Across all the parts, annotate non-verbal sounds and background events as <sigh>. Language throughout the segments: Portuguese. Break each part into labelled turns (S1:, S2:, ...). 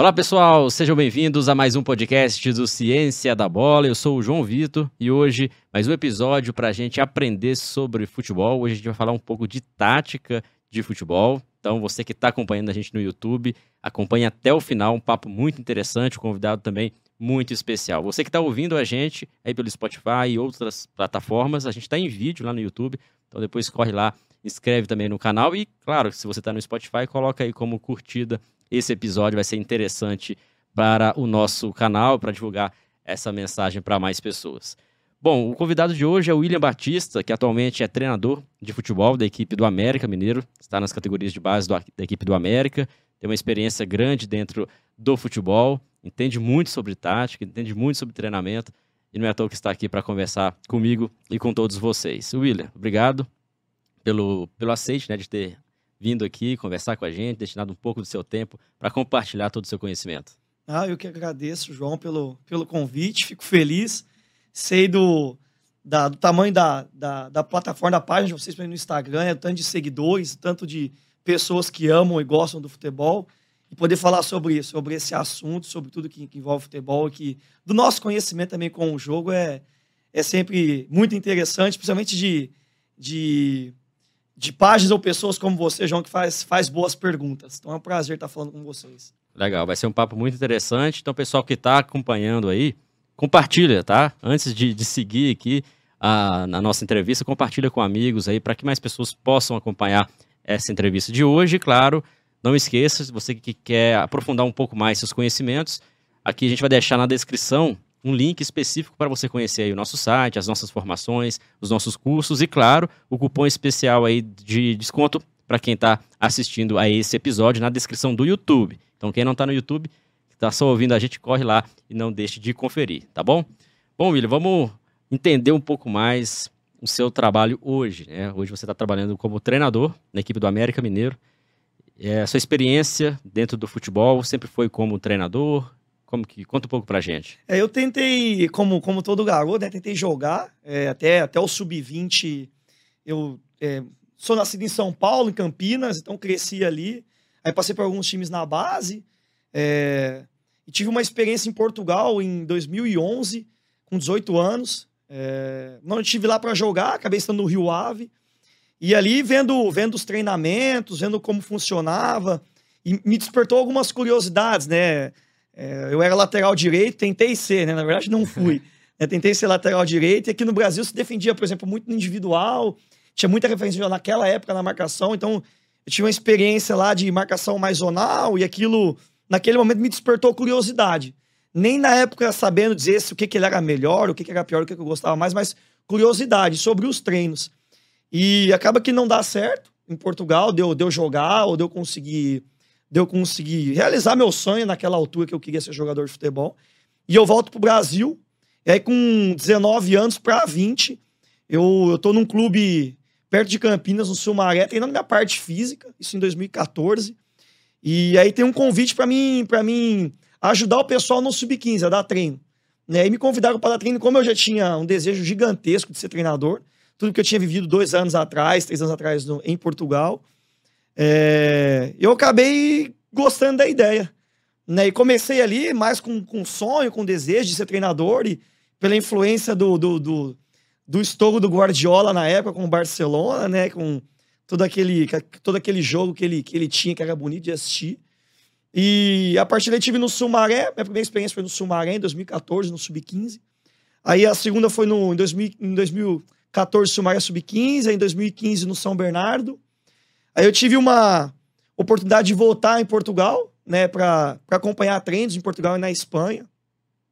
S1: Olá pessoal, sejam bem-vindos a mais um podcast do Ciência da Bola. Eu sou o João Vitor e hoje mais um episódio para a gente aprender sobre futebol. Hoje a gente vai falar um pouco de tática de futebol. Então você que está acompanhando a gente no YouTube, acompanhe até o final, um papo muito interessante, um convidado também muito especial. Você que está ouvindo a gente aí pelo Spotify e outras plataformas, a gente está em vídeo lá no YouTube, então depois corre lá, inscreve também no canal e, claro, se você está no Spotify, coloca aí como curtida esse episódio vai ser interessante para o nosso canal, para divulgar essa mensagem para mais pessoas. Bom, o convidado de hoje é o William Batista, que atualmente é treinador de futebol da equipe do América Mineiro, está nas categorias de base do, da equipe do América, tem uma experiência grande dentro do futebol, entende muito sobre tática, entende muito sobre treinamento, e não é à toa que está aqui para conversar comigo e com todos vocês. William, obrigado pelo, pelo aceite né, de ter vindo aqui conversar com a gente, destinado um pouco do seu tempo para compartilhar todo o seu conhecimento.
S2: Ah, eu que agradeço, João, pelo, pelo convite, fico feliz. Sei do, da, do tamanho da, da, da, plataforma, da página de vocês no Instagram, é tanto de seguidores, tanto de pessoas que amam e gostam do futebol, e poder falar sobre isso, sobre esse assunto, sobre tudo que, que envolve futebol, que do nosso conhecimento também com o jogo é, é sempre muito interessante, principalmente de, de de páginas ou pessoas como você, João, que faz, faz boas perguntas. Então é um prazer estar falando com vocês.
S1: Legal, vai ser um papo muito interessante. Então, pessoal que está acompanhando aí, compartilha, tá? Antes de, de seguir aqui a, na nossa entrevista, compartilha com amigos aí para que mais pessoas possam acompanhar essa entrevista de hoje. Claro, não esqueça, se você que quer aprofundar um pouco mais seus conhecimentos, aqui a gente vai deixar na descrição um link específico para você conhecer aí o nosso site, as nossas formações, os nossos cursos e, claro, o cupom especial aí de desconto para quem está assistindo a esse episódio na descrição do YouTube. Então, quem não está no YouTube, está só ouvindo a gente, corre lá e não deixe de conferir, tá bom? Bom, William, vamos entender um pouco mais o seu trabalho hoje. Né? Hoje você está trabalhando como treinador na equipe do América Mineiro. É, sua experiência dentro do futebol sempre foi como treinador, como que conta um pouco pra gente?
S2: É, eu tentei, como, como todo garoto, né, tentei jogar é, até, até o sub-20. Eu é, sou nascido em São Paulo, em Campinas, então cresci ali. Aí passei por alguns times na base. É, e tive uma experiência em Portugal em 2011, com 18 anos. É, não estive lá para jogar, acabei estando no Rio Ave. E ali vendo, vendo os treinamentos, vendo como funcionava, e me despertou algumas curiosidades, né? É, eu era lateral direito, tentei ser, né? Na verdade, não fui. <laughs> É, tentei ser lateral direito, e aqui no Brasil se defendia, por exemplo, muito no individual, tinha muita referência naquela época na marcação, então eu tinha uma experiência lá de marcação mais zonal, e aquilo, naquele momento, me despertou curiosidade. Nem na época sabendo dizer se o que, que ele era melhor, o que, que era pior, o que, que eu gostava mais, mas curiosidade sobre os treinos. E acaba que não dá certo em Portugal, deu, deu jogar, ou deu conseguir de eu conseguir realizar meu sonho naquela altura que eu queria ser jogador de futebol. E eu volto pro Brasil, e aí com 19 anos para 20, eu, eu tô num clube perto de Campinas, no Sumaré, treinando minha parte física, isso em 2014. E aí tem um convite para mim, para mim ajudar o pessoal no sub-15, a dar treino. Né? E me convidaram para dar treino, como eu já tinha um desejo gigantesco de ser treinador, tudo que eu tinha vivido dois anos atrás, três anos atrás no, em Portugal. É, eu acabei gostando da ideia. Né? E comecei ali mais com, com sonho, com desejo de ser treinador e pela influência do, do, do, do estouro do Guardiola na época com o Barcelona, né? Com todo aquele, todo aquele jogo que ele, que ele tinha, que era bonito de assistir. E a partir daí tive no Sumaré, minha primeira experiência foi no Sumaré em 2014, no Sub-15. Aí a segunda foi no, em, 2000, em 2014, Sumaré Sub-15, aí em 2015 no São Bernardo. Aí eu tive uma oportunidade de voltar em Portugal, né, para acompanhar treinos em Portugal e na Espanha,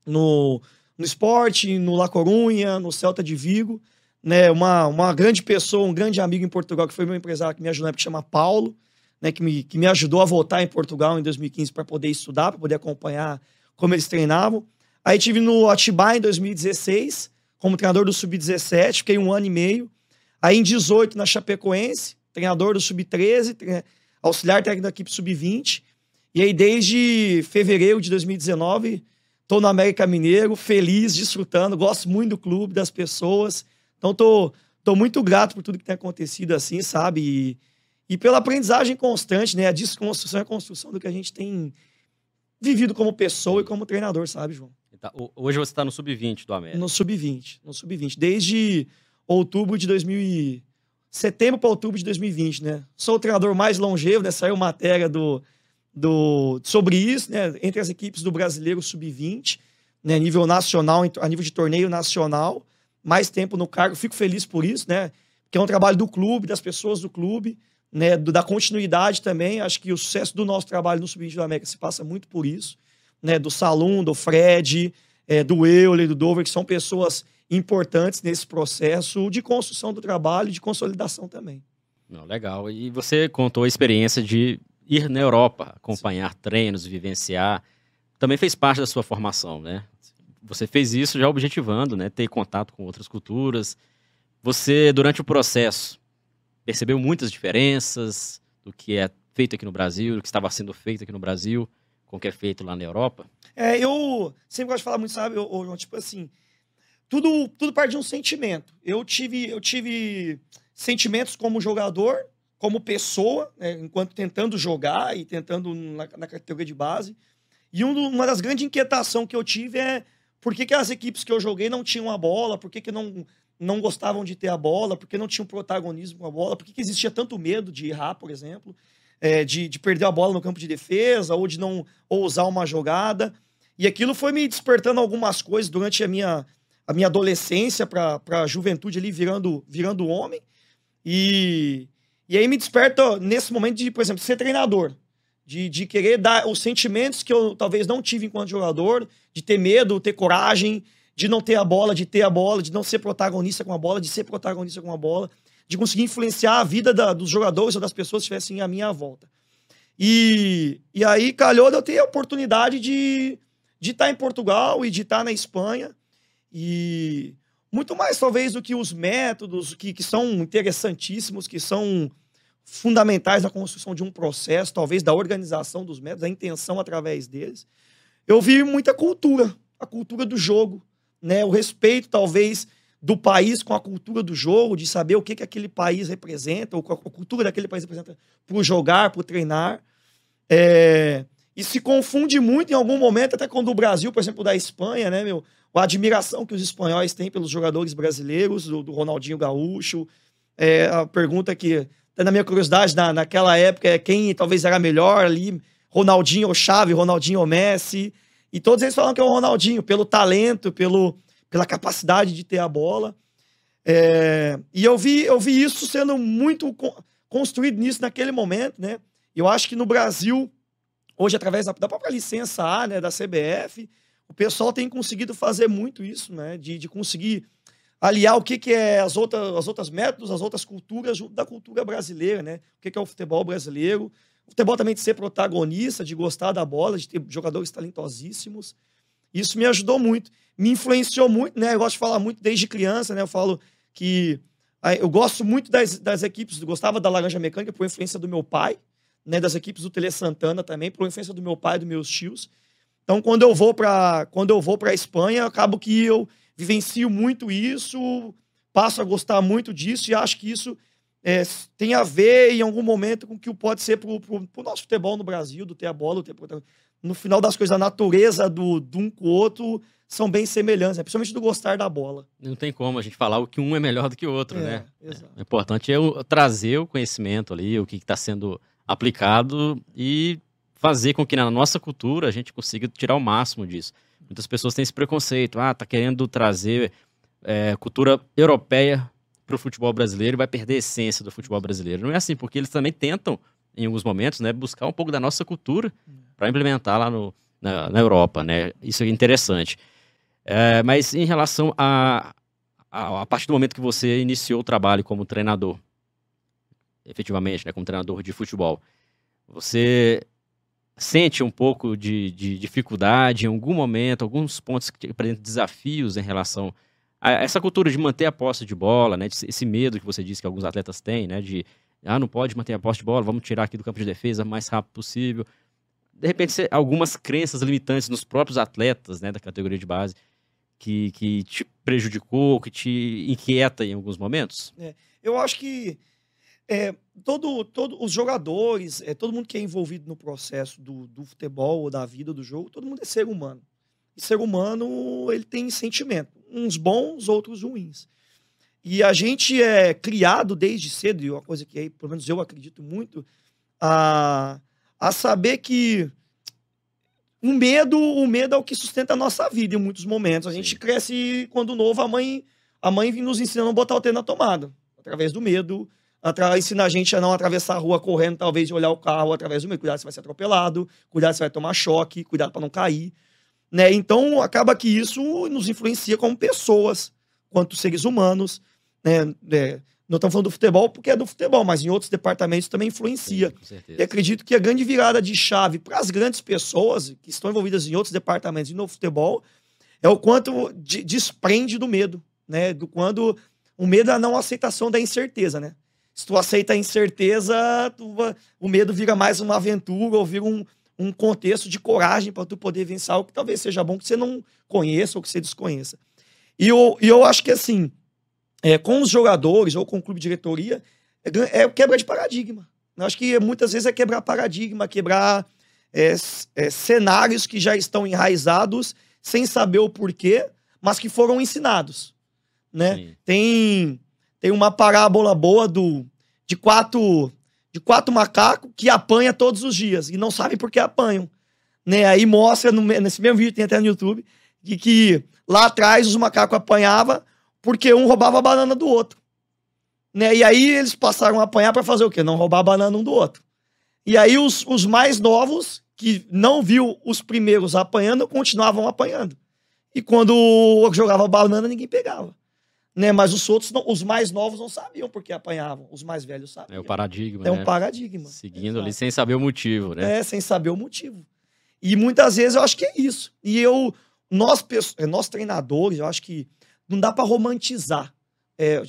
S2: no, no esporte, no La Corunha, no Celta de Vigo, né, uma, uma grande pessoa, um grande amigo em Portugal, que foi meu empresário que me ajudou, que chama Paulo, né, que, me, que me ajudou a voltar em Portugal em 2015 para poder estudar, para poder acompanhar como eles treinavam. Aí tive no Atibaia em 2016, como treinador do Sub-17, fiquei um ano e meio. Aí em 18 na Chapecoense, treinador do Sub-13, auxiliar técnico da equipe Sub-20. E aí, desde fevereiro de 2019, estou no América Mineiro, feliz, desfrutando, gosto muito do clube, das pessoas. Então, tô, tô muito grato por tudo que tem acontecido assim, sabe? E, e pela aprendizagem constante, né? A desconstrução e a construção do que a gente tem vivido como pessoa e como treinador, sabe, João?
S1: Tá, hoje você está no sub-20 do América.
S2: No sub-20, no sub-20. Desde outubro de 2000 e... setembro para outubro de 2020, né? Sou o treinador mais longevo, né? Saiu matéria do, do sobre isso, né? Entre as equipes do Brasileiro sub-20, né? Nível nacional, a nível de torneio nacional, mais tempo no cargo. Fico feliz por isso, né? Que é um trabalho do clube, das pessoas do clube, né? Do, da continuidade também. Acho que o sucesso do nosso trabalho no sub-20 do América se passa muito por isso né, do Salum, do Fred, é, do Euler, do Dover, que são pessoas importantes nesse processo de construção do trabalho e de consolidação também.
S1: Não, legal. E você contou a experiência de ir na Europa, acompanhar Sim. treinos, vivenciar. Também fez parte da sua formação, né? Você fez isso já objetivando, né? Ter contato com outras culturas. Você, durante o processo, percebeu muitas diferenças do que é feito aqui no Brasil, do que estava sendo feito aqui no Brasil com o que é feito lá na Europa?
S2: É, eu sempre gosto de falar muito, sabe, João, tipo assim, tudo, tudo parte de um sentimento. Eu tive, eu tive sentimentos como jogador, como pessoa, né, enquanto tentando jogar e tentando na, na categoria de base. E um, uma das grandes inquietações que eu tive é por que, que as equipes que eu joguei não tinham a bola, por que, que não, não gostavam de ter a bola, por que não tinham protagonismo com a bola, por que, que existia tanto medo de errar, por exemplo é, de, de perder a bola no campo de defesa ou de não ousar uma jogada. E aquilo foi me despertando algumas coisas durante a minha, a minha adolescência para a juventude ali virando, virando homem. E, e aí me desperta nesse momento de, por exemplo, ser treinador. De, de querer dar os sentimentos que eu talvez não tive enquanto jogador, de ter medo, ter coragem, de não ter a bola, de ter a bola, de não ser protagonista com a bola, de ser protagonista com a bola de conseguir influenciar a vida da, dos jogadores ou das pessoas que estivessem à minha volta. E, e aí calhou eu ter a oportunidade de de estar em Portugal e de estar na Espanha. E muito mais, talvez, do que os métodos que, que são interessantíssimos, que são fundamentais na construção de um processo, talvez da organização dos métodos, a intenção através deles. Eu vi muita cultura, a cultura do jogo, né? o respeito, talvez, do país com a cultura do jogo, de saber o que, que aquele país representa, ou a cultura daquele país representa o jogar, para treinar. É, e se confunde muito em algum momento, até quando o Brasil, por exemplo, da Espanha, né, meu? A admiração que os espanhóis têm pelos jogadores brasileiros, do, do Ronaldinho Gaúcho. É, a pergunta que, até na minha curiosidade, na, naquela época, é quem talvez era melhor ali, Ronaldinho ou Chave, Ronaldinho ou Messi. E todos eles falam que é o Ronaldinho, pelo talento, pelo, pela capacidade de ter a bola. É, e eu vi, eu vi isso sendo muito construído nisso naquele momento, né? Eu acho que no Brasil, hoje, através da, da própria licença A, né, da CBF, o pessoal tem conseguido fazer muito isso, né? De, de conseguir aliar o que, que é as outras, as outras métodos, as outras culturas junto da cultura brasileira, né? O que, que é o futebol brasileiro. O futebol também de ser protagonista, de gostar da bola, de ter jogadores talentosíssimos. Isso me ajudou muito, me influenciou muito, né? Eu gosto de falar muito desde criança, né? Eu falo que eu gosto muito das, das equipes, gostava da Laranja Mecânica por influência do meu pai, né? Das equipes do Tele Santana também, por influência do meu pai e dos meus tios. Então, quando eu vou para quando eu vou para Espanha, acabo que eu vivencio muito isso, passo a gostar muito disso e acho que isso é, tem a ver em algum momento com o que pode ser para o nosso futebol no Brasil, do ter a bola, do ter no final das coisas, a natureza do, do um com o outro são bem semelhantes, né? principalmente do gostar da bola.
S1: Não tem como a gente falar o que um é melhor do que o outro, é, né? Exato. É, o importante é trazer o conhecimento ali, o que está sendo aplicado e fazer com que na nossa cultura a gente consiga tirar o máximo disso. Muitas pessoas têm esse preconceito, ah, tá querendo trazer é, cultura europeia para o futebol brasileiro e vai perder a essência do futebol brasileiro. Não é assim, porque eles também tentam, em alguns momentos, né, buscar um pouco da nossa cultura para implementar lá no, na, na, Europa, né? Isso é interessante. É, mas em relação a, a, a partir do momento que você iniciou o trabalho como treinador, efetivamente, né, como treinador de futebol, você sente um pouco de, de dificuldade em algum momento, alguns pontos que apresentam desafios em relação a essa cultura de manter a posse de bola, né, esse medo que você disse que alguns atletas têm, né, de ah, não pode manter a posse de bola, vamos tirar aqui do campo de defesa o mais rápido possível. De repente, algumas crenças limitantes nos próprios atletas né, da categoria de base que, que te prejudicou, que te inquieta em alguns momentos?
S2: É, eu acho que é, todo, todo os jogadores, é, todo mundo que é envolvido no processo do, do futebol ou da vida do jogo, todo mundo é ser humano. E ser humano, ele tem sentimento, uns bons, outros ruins. E a gente é criado desde cedo, e uma coisa que aí, pelo menos eu acredito muito, a, a saber que o medo, o medo é o que sustenta a nossa vida em muitos momentos. A gente Sim. cresce quando novo, a mãe, a mãe nos ensinando a botar o dedo na tomada, através do medo, atra, ensina a gente a não atravessar a rua correndo, talvez, e olhar o carro através do medo. Cuidado, você vai ser atropelado, cuidado, você vai tomar choque, cuidado para não cair. Né? Então, acaba que isso nos influencia como pessoas, quanto seres humanos. Né? É, não estamos falando do futebol porque é do futebol, mas em outros departamentos também influencia. Sim, e acredito que a grande virada de chave para as grandes pessoas que estão envolvidas em outros departamentos e no futebol é o quanto de, desprende do medo, né? Do quando o medo é a não aceitação da incerteza, né? Se tu aceita a incerteza, tu, o medo vira mais uma aventura ou vira um, um contexto de coragem para tu poder vencer algo que talvez seja bom que você não conheça ou que você desconheça. E eu, e eu acho que assim, é, com os jogadores ou com o clube de diretoria, é, é quebra de paradigma. Eu acho que muitas vezes é quebrar paradigma, quebrar é, é, cenários que já estão enraizados sem saber o porquê, mas que foram ensinados. Né? Tem, tem uma parábola boa do, de quatro de quatro macacos que apanha todos os dias e não sabem por que apanham. Né? Aí mostra no, nesse mesmo vídeo, tem até no YouTube, de que lá atrás os macacos apanhavam porque um roubava a banana do outro. Né? E aí eles passaram a apanhar para fazer o quê? Não roubar a banana um do outro. E aí os, os mais novos, que não viu os primeiros apanhando, continuavam apanhando. E quando jogava banana, ninguém pegava. Né? Mas os outros, não, os mais novos não sabiam porque apanhavam. Os mais velhos sabiam.
S1: É o paradigma,
S2: É
S1: né?
S2: um paradigma.
S1: Seguindo Exato. ali sem saber o motivo, né?
S2: É, sem saber o motivo. E muitas vezes eu acho que é isso. E eu, nós, nós treinadores, eu acho que não dá para romantizar. É,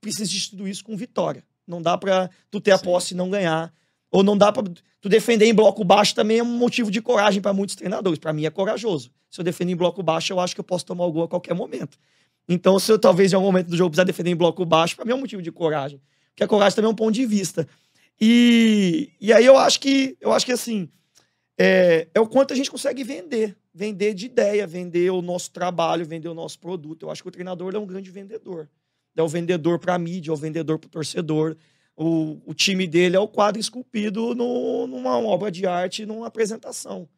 S2: precisa de tudo isso com vitória. Não dá para tu ter a Sim. posse e não ganhar. Ou não dá para tu defender em bloco baixo também é um motivo de coragem para muitos treinadores. Para mim é corajoso. Se eu defender em bloco baixo, eu acho que eu posso tomar o gol a qualquer momento. Então, se eu talvez em algum momento do jogo precisar defender em bloco baixo, para mim é um motivo de coragem. Porque a coragem também é um ponto de vista. E, e aí eu acho que eu acho que assim é, é o quanto a gente consegue vender vender de ideia, vender o nosso trabalho, vender o nosso produto. Eu acho que o treinador é um grande vendedor. É o vendedor para a mídia, é o vendedor para o torcedor. O, time dele é o quadro esculpido no, numa obra de arte, numa apresentação,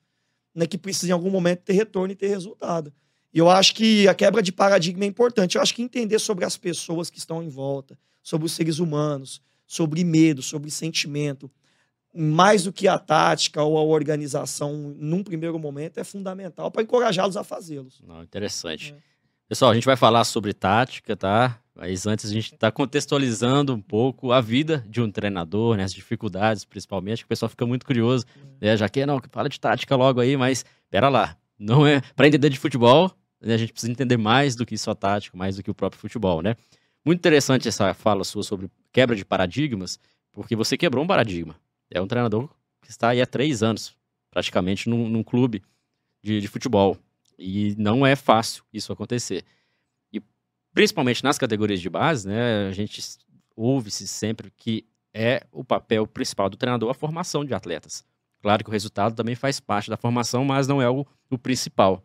S2: né, que precisa em algum momento ter retorno e ter resultado. E eu acho que a quebra de paradigma é importante. Eu acho que entender sobre as pessoas que estão em volta, sobre os seres humanos, sobre medo, sobre sentimento, mais do que a tática ou a organização num primeiro momento, é fundamental para encorajá-los a fazê-los.
S1: Interessante. É. Pessoal, a gente vai falar sobre tática, tá? Mas antes a gente está contextualizando um pouco a vida de um treinador, né? As dificuldades, principalmente, que o pessoal fica muito curioso. É. Né? Já que não, fala de tática logo aí, mas pera lá. Não é para entender de futebol? A gente precisa entender mais do que só tática, mais do que o próprio futebol, né? Muito interessante essa fala sua sobre quebra de paradigmas, porque você quebrou um paradigma. É um treinador que está aí há três anos, praticamente, num, num clube de, de futebol. E não é fácil isso acontecer. E principalmente nas categorias de base, né, a gente ouve-se sempre que é o papel principal do treinador a formação de atletas. Claro que o resultado também faz parte da formação, mas não é o, o principal.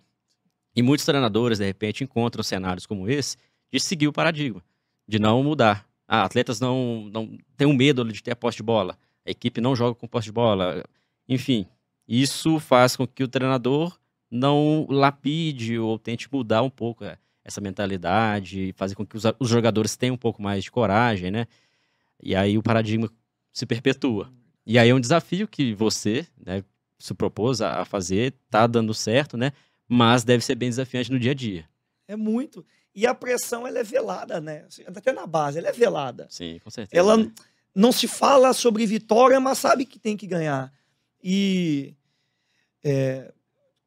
S1: E muitos treinadores, de repente, encontram cenários como esse de seguir o paradigma, de não mudar. Ah, atletas não, não têm um medo de ter a posse de bola a equipe não joga com posse de bola. Enfim, isso faz com que o treinador não lapide ou tente mudar um pouco é, essa mentalidade, fazer com que os, os jogadores tenham um pouco mais de coragem, né? E aí o paradigma se perpetua. E aí é um desafio que você né, se propôs a fazer, tá dando certo, né? Mas deve ser bem desafiante no dia a dia.
S2: É muito. E a pressão, ela é velada, né? Assim, até na base, ela é velada.
S1: Sim, com certeza.
S2: Ela, né? não se fala sobre vitória, mas sabe que tem que ganhar. E é,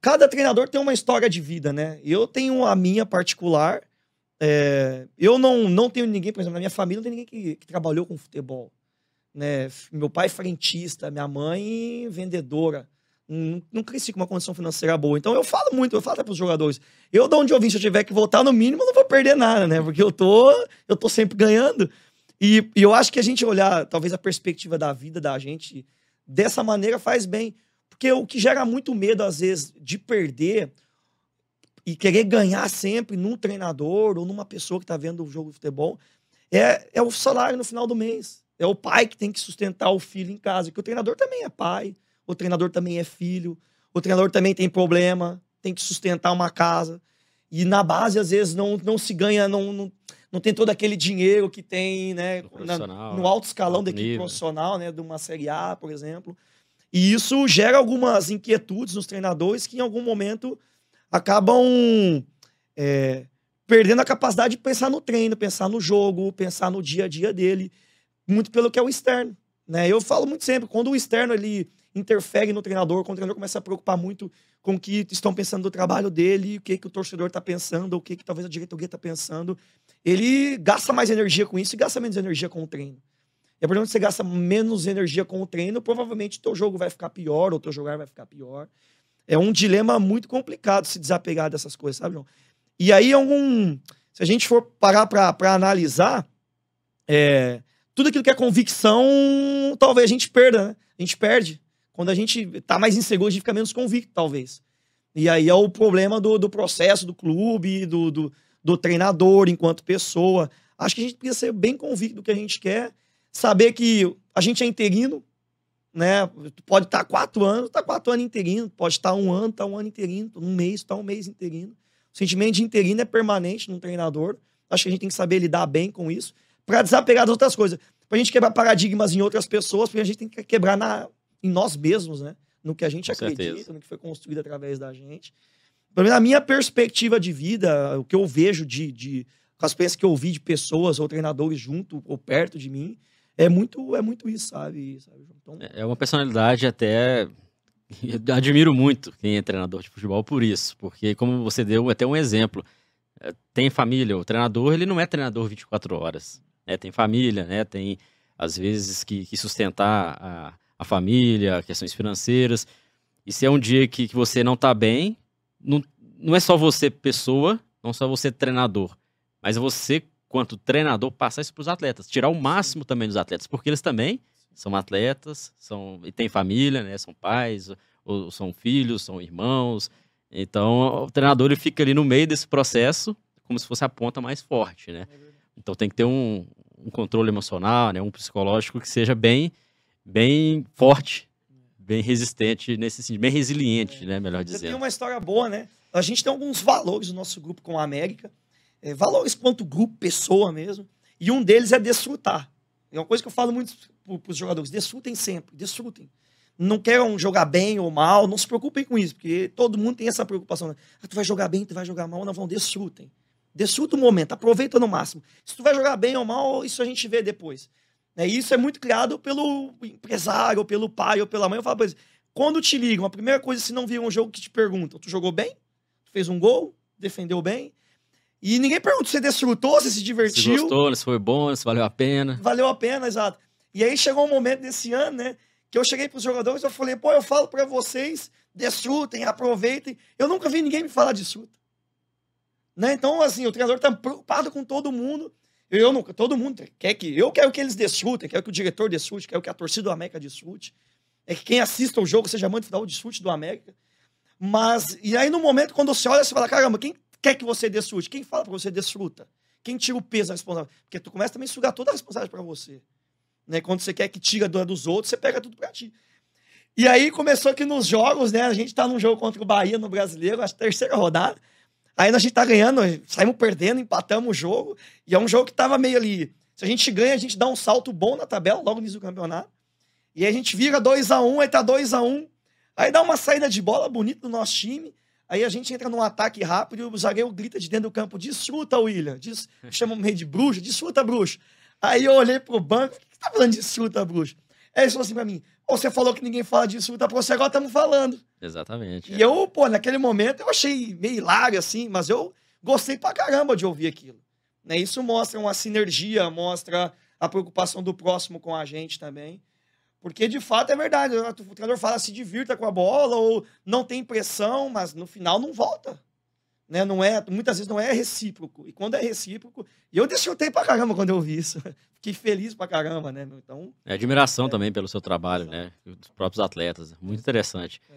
S2: cada treinador tem uma história de vida, né? Eu tenho a minha particular. É, eu não, não tenho ninguém, por exemplo, na minha família não tem ninguém que, que trabalhou com futebol. Né? Meu pai é frentista, minha mãe vendedora. Não, não cresci com uma condição financeira boa. Então eu falo muito, eu falo até para os jogadores. Eu, de onde eu vim, se eu tiver que voltar, no mínimo, não vou perder nada, né? Porque eu tô, eu tô sempre ganhando. E, e eu acho que a gente olhar, talvez, a perspectiva da vida da gente dessa maneira faz bem. Porque o que gera muito medo, às vezes, de perder e querer ganhar sempre num treinador ou numa pessoa que está vendo o jogo de futebol é, é o salário no final do mês. É o pai que tem que sustentar o filho em casa. Que o treinador também é pai, o treinador também é filho, o treinador também tem problema, tem que sustentar uma casa. E na base, às vezes, não, não se ganha, não, não, não tem todo aquele dinheiro que tem né, na, no alto escalão alto da equipe nível. profissional, né, de uma Série A, por exemplo. E isso gera algumas inquietudes nos treinadores que, em algum momento, acabam é, perdendo a capacidade de pensar no treino, pensar no jogo, pensar no dia a dia dele, muito pelo que é o externo. Né? Eu falo muito sempre, quando o externo ele interfere no treinador, quando o treinador começa a preocupar muito com o que estão pensando do trabalho dele, o que, que o torcedor está pensando, o que, que talvez a diretoria está pensando, ele gasta mais energia com isso e gasta menos energia com o treino. E a partir você gasta menos energia com o treino, provavelmente o teu jogo vai ficar pior, ou o teu jogar vai ficar pior. É um dilema muito complicado se desapegar dessas coisas, sabe, João? E aí, algum. Se a gente for parar para analisar, é, tudo aquilo que é convicção, talvez a gente perda, né? A gente perde. Quando a gente tá mais inseguro, a gente fica menos convicto, talvez. E aí é o problema do, do processo, do clube, do, do, do treinador enquanto pessoa. Acho que a gente precisa ser bem convicto do que a gente quer, saber que a gente é interino, né? Pode estar tá quatro anos, tá quatro anos interino, pode estar tá um ano, tá um ano interino, um mês, tá um mês interino. O sentimento de interino é permanente num treinador. Acho que a gente tem que saber lidar bem com isso, para desapegar das outras coisas. Pra gente quebrar paradigmas em outras pessoas, porque a gente tem que quebrar na, em nós mesmos, né? No que a gente Com acredita, certeza. no que foi construído através da gente. Na minha perspectiva de vida, o que eu vejo de, de com as experiências que eu vi de pessoas ou treinadores junto ou perto de mim, é muito, é muito isso, sabe?
S1: Então... É, é uma personalidade até. Eu admiro muito quem é treinador de futebol por isso, porque, como você deu até um exemplo, é, tem família, o treinador ele não é treinador 24 horas, né? Tem família, né? Tem às vezes que, que sustentar a, a família, questões financeiras. E se é um dia que, que você não está bem, não, não é só você pessoa, não só você treinador, mas você, quanto treinador, passar isso para os atletas. Tirar o máximo também dos atletas, porque eles também são atletas, são e têm família, né? São pais, ou são filhos, são irmãos. Então, o treinador ele fica ali no meio desse processo, como se fosse a ponta mais forte, né? É então tem que ter um, um controle emocional, né? Um psicológico que seja bem bem forte, bem resistente nesse sentido, bem resiliente, é. né, melhor dizendo. Você
S2: tem uma história boa, né? A gente tem alguns valores no nosso grupo com a América, é, valores quanto grupo, pessoa mesmo, e um deles é desfrutar. É uma coisa que eu falo muito para os jogadores, desfrutem sempre, desfrutem. Não queiram jogar bem ou mal, não se preocupem com isso, porque todo mundo tem essa preocupação. Né? Ah, tu vai jogar bem, tu vai jogar mal, não vão, desfrutem. Desfruta o momento, aproveita no máximo. Se tu vai jogar bem ou mal, isso a gente vê depois. Né? E isso é muito criado pelo empresário, pelo pai, ou pela mãe. Eu falo pra eles, quando te ligam, a primeira coisa, se não viram um jogo que te perguntam, tu jogou bem? Tu fez um gol? Defendeu bem? E ninguém pergunta se você desfrutou, se se divertiu.
S1: Se gostou, se foi bom, se valeu a pena.
S2: Valeu a pena, exato. E aí chegou um momento desse ano, né? Que eu cheguei pros jogadores e eu falei, pô, eu falo para vocês, desfrutem, aproveitem. Eu nunca vi ninguém me falar desfruta. Né? Então, assim, o treinador tá preocupado com todo mundo. Eu não, todo mundo quer que. Eu quero que eles desfrutem, quero que o diretor desfrute, quero que a torcida do América desfrute. É que quem assista o jogo seja muito final desfrute do América. Mas, e aí no momento, quando você olha, você fala: caramba, quem quer que você desfrute? Quem fala para você desfruta? Quem tira o peso da responsabilidade? Porque tu começa também a sugar toda a responsabilidade para você. Né? Quando você quer que tira dos outros, você pega tudo para ti. E aí começou que nos jogos, né? A gente tá num jogo contra o Bahia no brasileiro, a terceira rodada. Aí a gente tá ganhando, saímos perdendo, empatamos o jogo. E é um jogo que tava meio ali. Se a gente ganha, a gente dá um salto bom na tabela, logo no início do campeonato. E aí a gente vira 2 a 1 um, aí tá 2 a 1 um. Aí dá uma saída de bola bonita do nosso time. Aí a gente entra num ataque rápido e o zagueiro grita de dentro do campo: desfruta, William. Diz, <laughs> chama meio de bruxo, desfruta, bruxo. Aí eu olhei pro banco: o que, que tá falando de desfruta, bruxo? Aí ele falou assim pra mim: você falou que ninguém fala disso, tá pra você, agora estamos falando.
S1: Exatamente.
S2: E eu, pô, naquele momento eu achei meio hilário, assim, mas eu gostei pra caramba de ouvir aquilo. Né? Isso mostra uma sinergia, mostra a preocupação do próximo com a gente também. Porque, de fato, é verdade. O treinador fala, se divirta com a bola, ou não tem pressão, mas no final não volta. Né? Não é, muitas vezes não é recíproco. E quando é recíproco, E eu desfrutei pra caramba quando eu vi isso. <laughs> Fiquei feliz pra caramba, né? Então.
S1: É admiração é. também pelo seu trabalho, né? Dos próprios atletas. Muito interessante.
S2: É.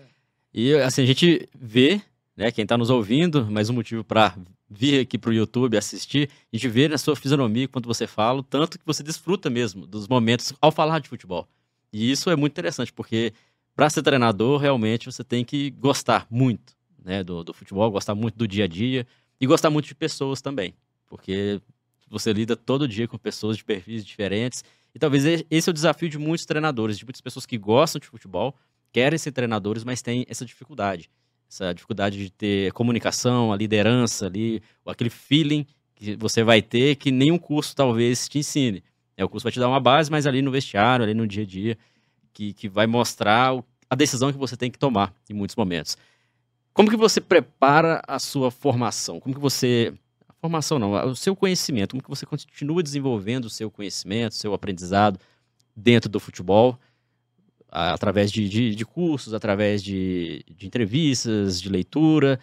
S1: E assim, a gente vê, né? Quem tá nos ouvindo, mais um motivo para vir aqui pro YouTube assistir, a gente vê na sua fisionomia quando você fala, tanto que você desfruta mesmo dos momentos ao falar de futebol. E isso é muito interessante, porque para ser treinador, realmente você tem que gostar muito né, do, do futebol, gostar muito do dia a dia e gostar muito de pessoas também. Porque você lida todo dia com pessoas de perfis diferentes. E talvez esse é o desafio de muitos treinadores, de muitas pessoas que gostam de futebol, querem ser treinadores, mas têm essa dificuldade. Essa dificuldade de ter comunicação, a liderança ali, aquele feeling que você vai ter que nenhum curso talvez te ensine. É, o curso vai te dar uma base, mas ali no vestiário, ali no dia a dia, que, que vai mostrar a decisão que você tem que tomar em muitos momentos. Como que você prepara a sua formação? Como que você formação não, o seu conhecimento, como que você continua desenvolvendo o seu conhecimento, o seu aprendizado dentro do futebol, através de, de, de cursos, através de, de, entrevistas, de leitura,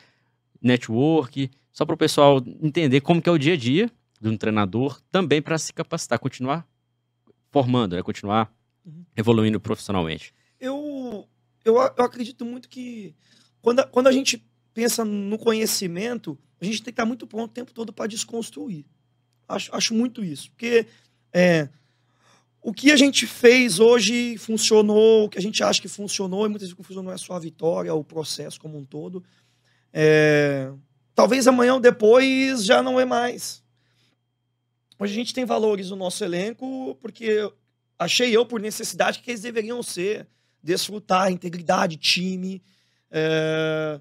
S1: network, só para o pessoal entender como que é o dia a dia de um treinador, também para se capacitar, continuar formando, né? continuar uhum. evoluindo profissionalmente.
S2: Eu, eu, eu acredito muito que quando a, quando a gente pensa no conhecimento, a gente tem que estar muito pronto o tempo todo para desconstruir. Acho, acho muito isso. Porque é, o que a gente fez hoje funcionou, o que a gente acha que funcionou, e muitas vezes funcionou é só a vitória, o processo como um todo. É, talvez amanhã ou depois já não é mais. Hoje a gente tem valores no nosso elenco porque achei eu, por necessidade, que eles deveriam ser desfrutar, integridade, time. É,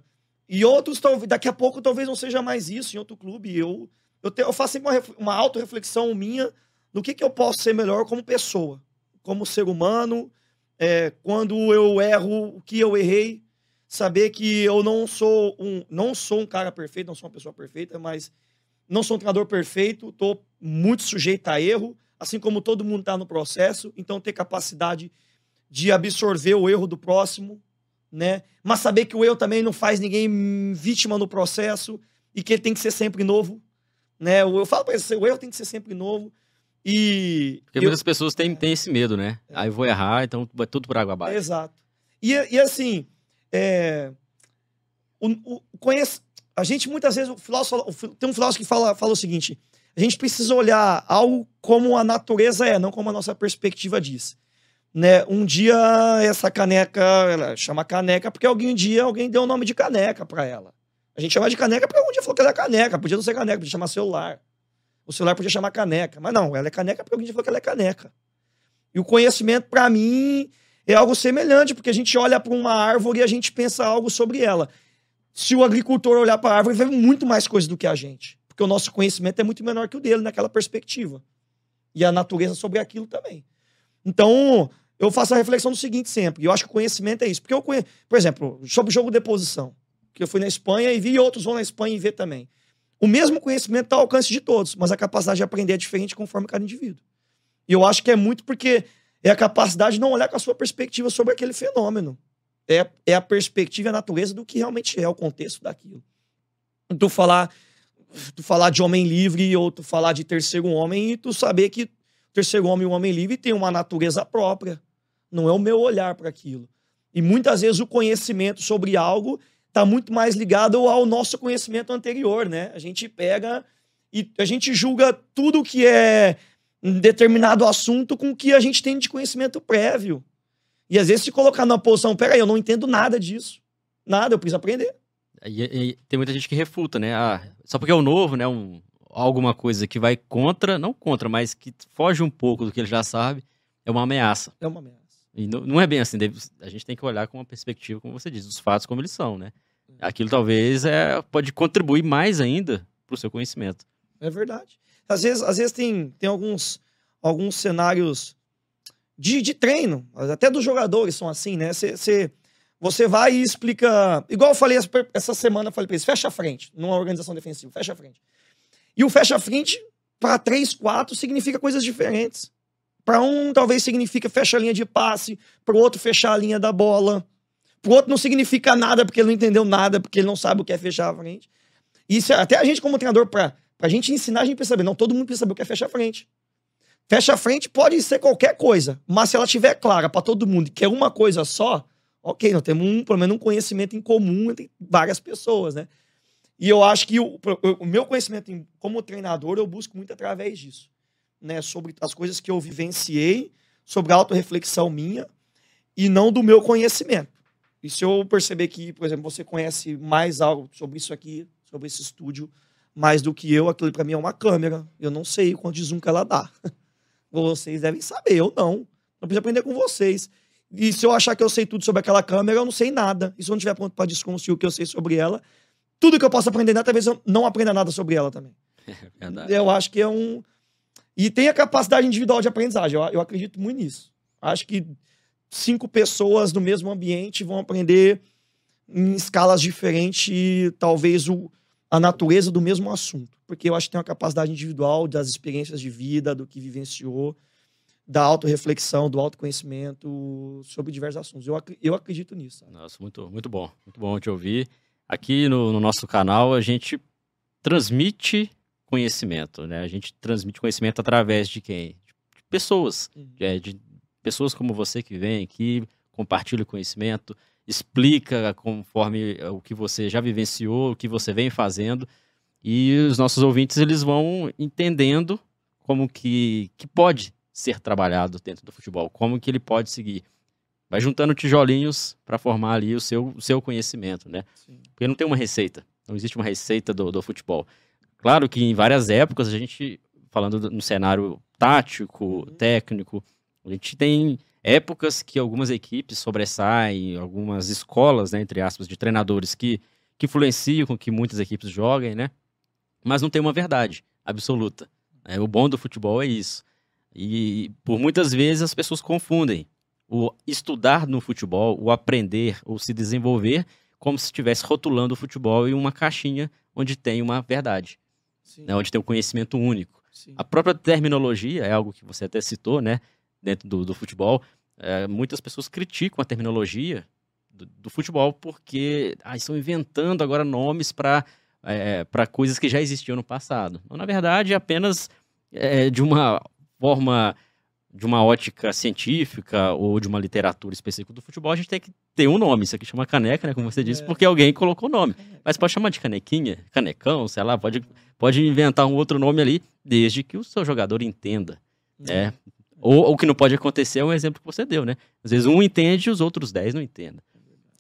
S2: e outros, daqui a pouco, talvez não seja mais isso em outro clube. Eu, eu, te, eu faço uma, uma auto-reflexão minha no que, que eu posso ser melhor como pessoa, como ser humano. É, quando eu erro, o que eu errei, saber que eu não sou um, não sou um cara perfeito, não sou uma pessoa perfeita, mas não sou um treinador perfeito, estou muito sujeito a erro, assim como todo mundo está no processo. Então, ter capacidade de absorver o erro do próximo, né? Mas saber que o eu também não faz ninguém vítima no processo e que ele tem que ser sempre novo, né? Eu falo para você, o eu tem que ser sempre novo. E.
S1: Porque
S2: eu...
S1: muitas pessoas têm, têm esse medo, né? É. Aí eu vou errar, então vai tudo por água abaixo.
S2: exato. E, e assim, é... o, o, conhece... a gente muitas vezes, o filósofo, tem um filósofo que fala, fala o seguinte: a gente precisa olhar algo como a natureza é, não como a nossa perspectiva diz né? Um dia essa caneca, ela chama caneca porque alguém um dia alguém deu o nome de caneca para ela. A gente chama de caneca porque algum dia falou que era caneca, podia não ser caneca, podia chamar celular. O celular podia chamar caneca, mas não, ela é caneca porque alguém falou que ela é caneca. E o conhecimento para mim é algo semelhante, porque a gente olha para uma árvore e a gente pensa algo sobre ela. Se o agricultor olhar para a árvore, ele vê muito mais coisas do que a gente, porque o nosso conhecimento é muito menor que o dele naquela perspectiva. E a natureza sobre aquilo também. Então, eu faço a reflexão do seguinte sempre, e eu acho que o conhecimento é isso. Porque eu conheço, por exemplo, sobre o jogo de posição, que eu fui na Espanha e vi e outros vão na Espanha e ver também. O mesmo conhecimento está ao alcance de todos, mas a capacidade de aprender é diferente conforme cada indivíduo. E eu acho que é muito porque é a capacidade de não olhar com a sua perspectiva sobre aquele fenômeno. É, é a perspectiva a natureza do que realmente é o contexto daquilo. Tu falar, tu falar de homem livre ou tu falar de terceiro homem e tu saber que terceiro homem e homem livre tem uma natureza própria não é o meu olhar para aquilo. E muitas vezes o conhecimento sobre algo está muito mais ligado ao nosso conhecimento anterior, né? A gente pega e a gente julga tudo que é um determinado assunto com o que a gente tem de conhecimento prévio. E às vezes se colocar numa posição, peraí, eu não entendo nada disso. Nada, eu preciso aprender.
S1: E, e, tem muita gente que refuta, né? Ah, só porque é o novo, né? Um, alguma coisa que vai contra, não contra, mas que foge um pouco do que ele já sabe, é uma ameaça.
S2: É uma ameaça.
S1: E não, é bem assim, a gente tem que olhar com uma perspectiva, como você diz, os fatos como eles são, né? Aquilo talvez é, pode contribuir mais ainda para o seu conhecimento.
S2: É verdade. Às vezes, às vezes tem, tem alguns, alguns cenários de, de treino, até dos jogadores são assim, né? Você você vai e explica. Igual eu falei essa semana, eu falei para eles: fecha a frente, numa organização defensiva, fecha a frente. E o fecha a frente, para três, quatro, significa coisas diferentes. Para um, talvez significa fecha a linha de passe, para o outro, fechar a linha da bola. Para o outro, não significa nada porque ele não entendeu nada, porque ele não sabe o que é fechar a frente. Isso, até a gente, como treinador, para Pra gente ensinar, a gente precisa saber. Não, todo mundo precisa saber o que é fecha-frente. Fecha-frente pode ser qualquer coisa, mas se ela estiver clara para todo mundo que é uma coisa só, ok, nós temos um, pelo menos um conhecimento em comum entre várias pessoas, né? E eu acho que o, o meu conhecimento como treinador eu busco muito através disso, né? Sobre as coisas que eu vivenciei, sobre a autorreflexão minha e não do meu conhecimento. E se eu perceber que, por exemplo, você conhece mais algo sobre isso aqui, sobre esse estúdio, mais do que eu, aquilo para mim é uma câmera. Eu não sei quanto de zoom que ela dá. <laughs> Vocês devem saber, eu não. Eu preciso aprender com vocês. E se eu achar que eu sei tudo sobre aquela câmera, eu não sei nada. E se eu não tiver pronto para desconstruir o que eu sei sobre ela, tudo que eu posso aprender talvez eu não aprenda nada sobre ela também. <laughs> É verdade. Eu acho que é um. E tem a capacidade individual de aprendizagem. Eu, eu acredito muito nisso. Acho que cinco pessoas no mesmo ambiente vão aprender em escalas diferentes, talvez o, a natureza do mesmo assunto. Porque eu acho que tem uma capacidade individual das experiências de vida, do que vivenciou, da autorreflexão, do autoconhecimento sobre diversos assuntos. Eu, eu acredito nisso. Sabe?
S1: Nossa, muito, muito bom. Muito bom te ouvir. Aqui no, no nosso canal, a gente transmite conhecimento, né? A gente transmite conhecimento através de quem? De pessoas. Uhum. É, de pessoas como você que vem aqui, compartilha conhecimento, explica conforme o que você já vivenciou, o que você vem fazendo, e os nossos ouvintes eles vão entendendo como que, que pode ser trabalhado dentro do futebol, como que ele pode seguir. Vai juntando tijolinhos para formar ali o seu, o seu conhecimento, né? Sim. Porque não tem uma receita, não existe uma receita do, do futebol. Claro que em várias épocas a gente, falando no cenário tático, uhum. técnico, a gente tem épocas que algumas equipes sobressaem, algumas escolas, né, entre aspas, de treinadores que, que influenciam com que muitas equipes joguem, né? Mas não tem uma verdade absoluta. Né? O bom do futebol é isso. E por muitas vezes as pessoas confundem o estudar no futebol, o aprender, ou se desenvolver, como se estivesse rotulando o futebol em uma caixinha onde tem uma verdade, né? onde tem um conhecimento único. Sim. A própria terminologia é algo que você até citou, né? Dentro do, do futebol, é, muitas pessoas criticam a terminologia do, do futebol porque ah, estão inventando agora nomes para é, para coisas que já existiam no passado. Na verdade, é apenas é, de uma forma, de uma ótica científica ou de uma literatura específica do futebol, a gente tem que ter um nome. Isso aqui chama caneca, né, como você disse, é. porque alguém colocou o nome. Mas pode chamar de canequinha, canecão, sei lá, pode, pode inventar um outro nome ali, desde que o seu jogador entenda. Né? Ou o que não pode acontecer é um exemplo que você deu, né? Às vezes um entende e os outros dez não entendem.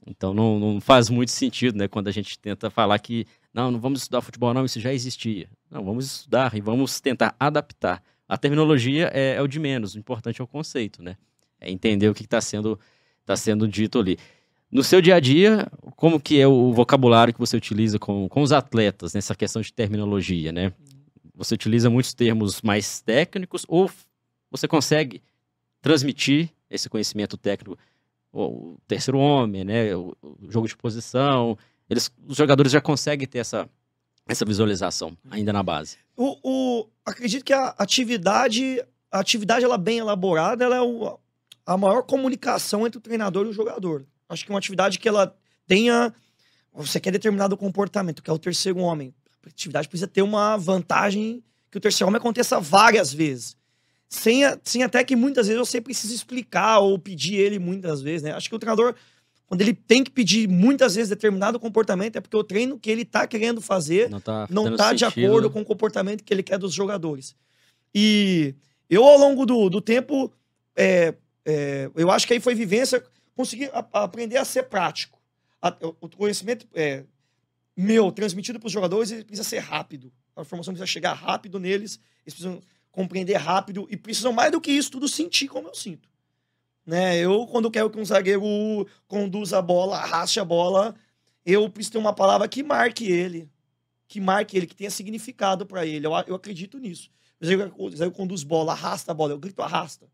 S1: Então não, não faz muito sentido, né? Quando a gente tenta falar que não, não vamos estudar futebol, não, isso já existia. Não, vamos estudar e vamos tentar adaptar. A terminologia é, é o de menos, o importante é o conceito, né? É entender o que está sendo, tá sendo dito ali. No seu dia a dia, como que é o vocabulário que você utiliza com, com os atletas nessa questão de terminologia, né? Você utiliza muitos termos mais técnicos ou você consegue transmitir esse conhecimento técnico, o terceiro homem, né, o, jogo de posição, eles, os jogadores já conseguem ter essa, essa visualização ainda na base.
S2: O, o acredito que a atividade, a atividade ela bem elaborada, ela é o, a maior comunicação entre o treinador e o jogador. Acho que uma atividade que ela tenha, você quer determinado comportamento, que é o terceiro homem. A atividade precisa ter uma vantagem que o terceiro homem aconteça várias vezes sem, sem até que muitas vezes você precisa explicar ou pedir ele muitas vezes, né? Acho que o treinador, quando ele tem que pedir muitas vezes determinado comportamento, é porque o treino que ele tá querendo fazer não tá, não tá de acordo com o comportamento que ele quer dos jogadores. E eu, ao longo do, do tempo, é, é, eu acho que aí foi vivência, consegui a, a aprender a ser prático. A, o conhecimento é, meu, transmitido para os jogadores, ele precisa ser rápido. A informação precisa chegar rápido neles, eles precisam compreender rápido e precisam mais do que isso tudo sentir como eu sinto. Né? Eu, quando quero que um zagueiro conduza a bola, arraste a bola, eu preciso ter uma palavra que marque ele. Que marque ele, que tenha significado para ele. Eu, eu acredito nisso. O zagueiro conduz bola, arrasta a bola, eu grito arrasta.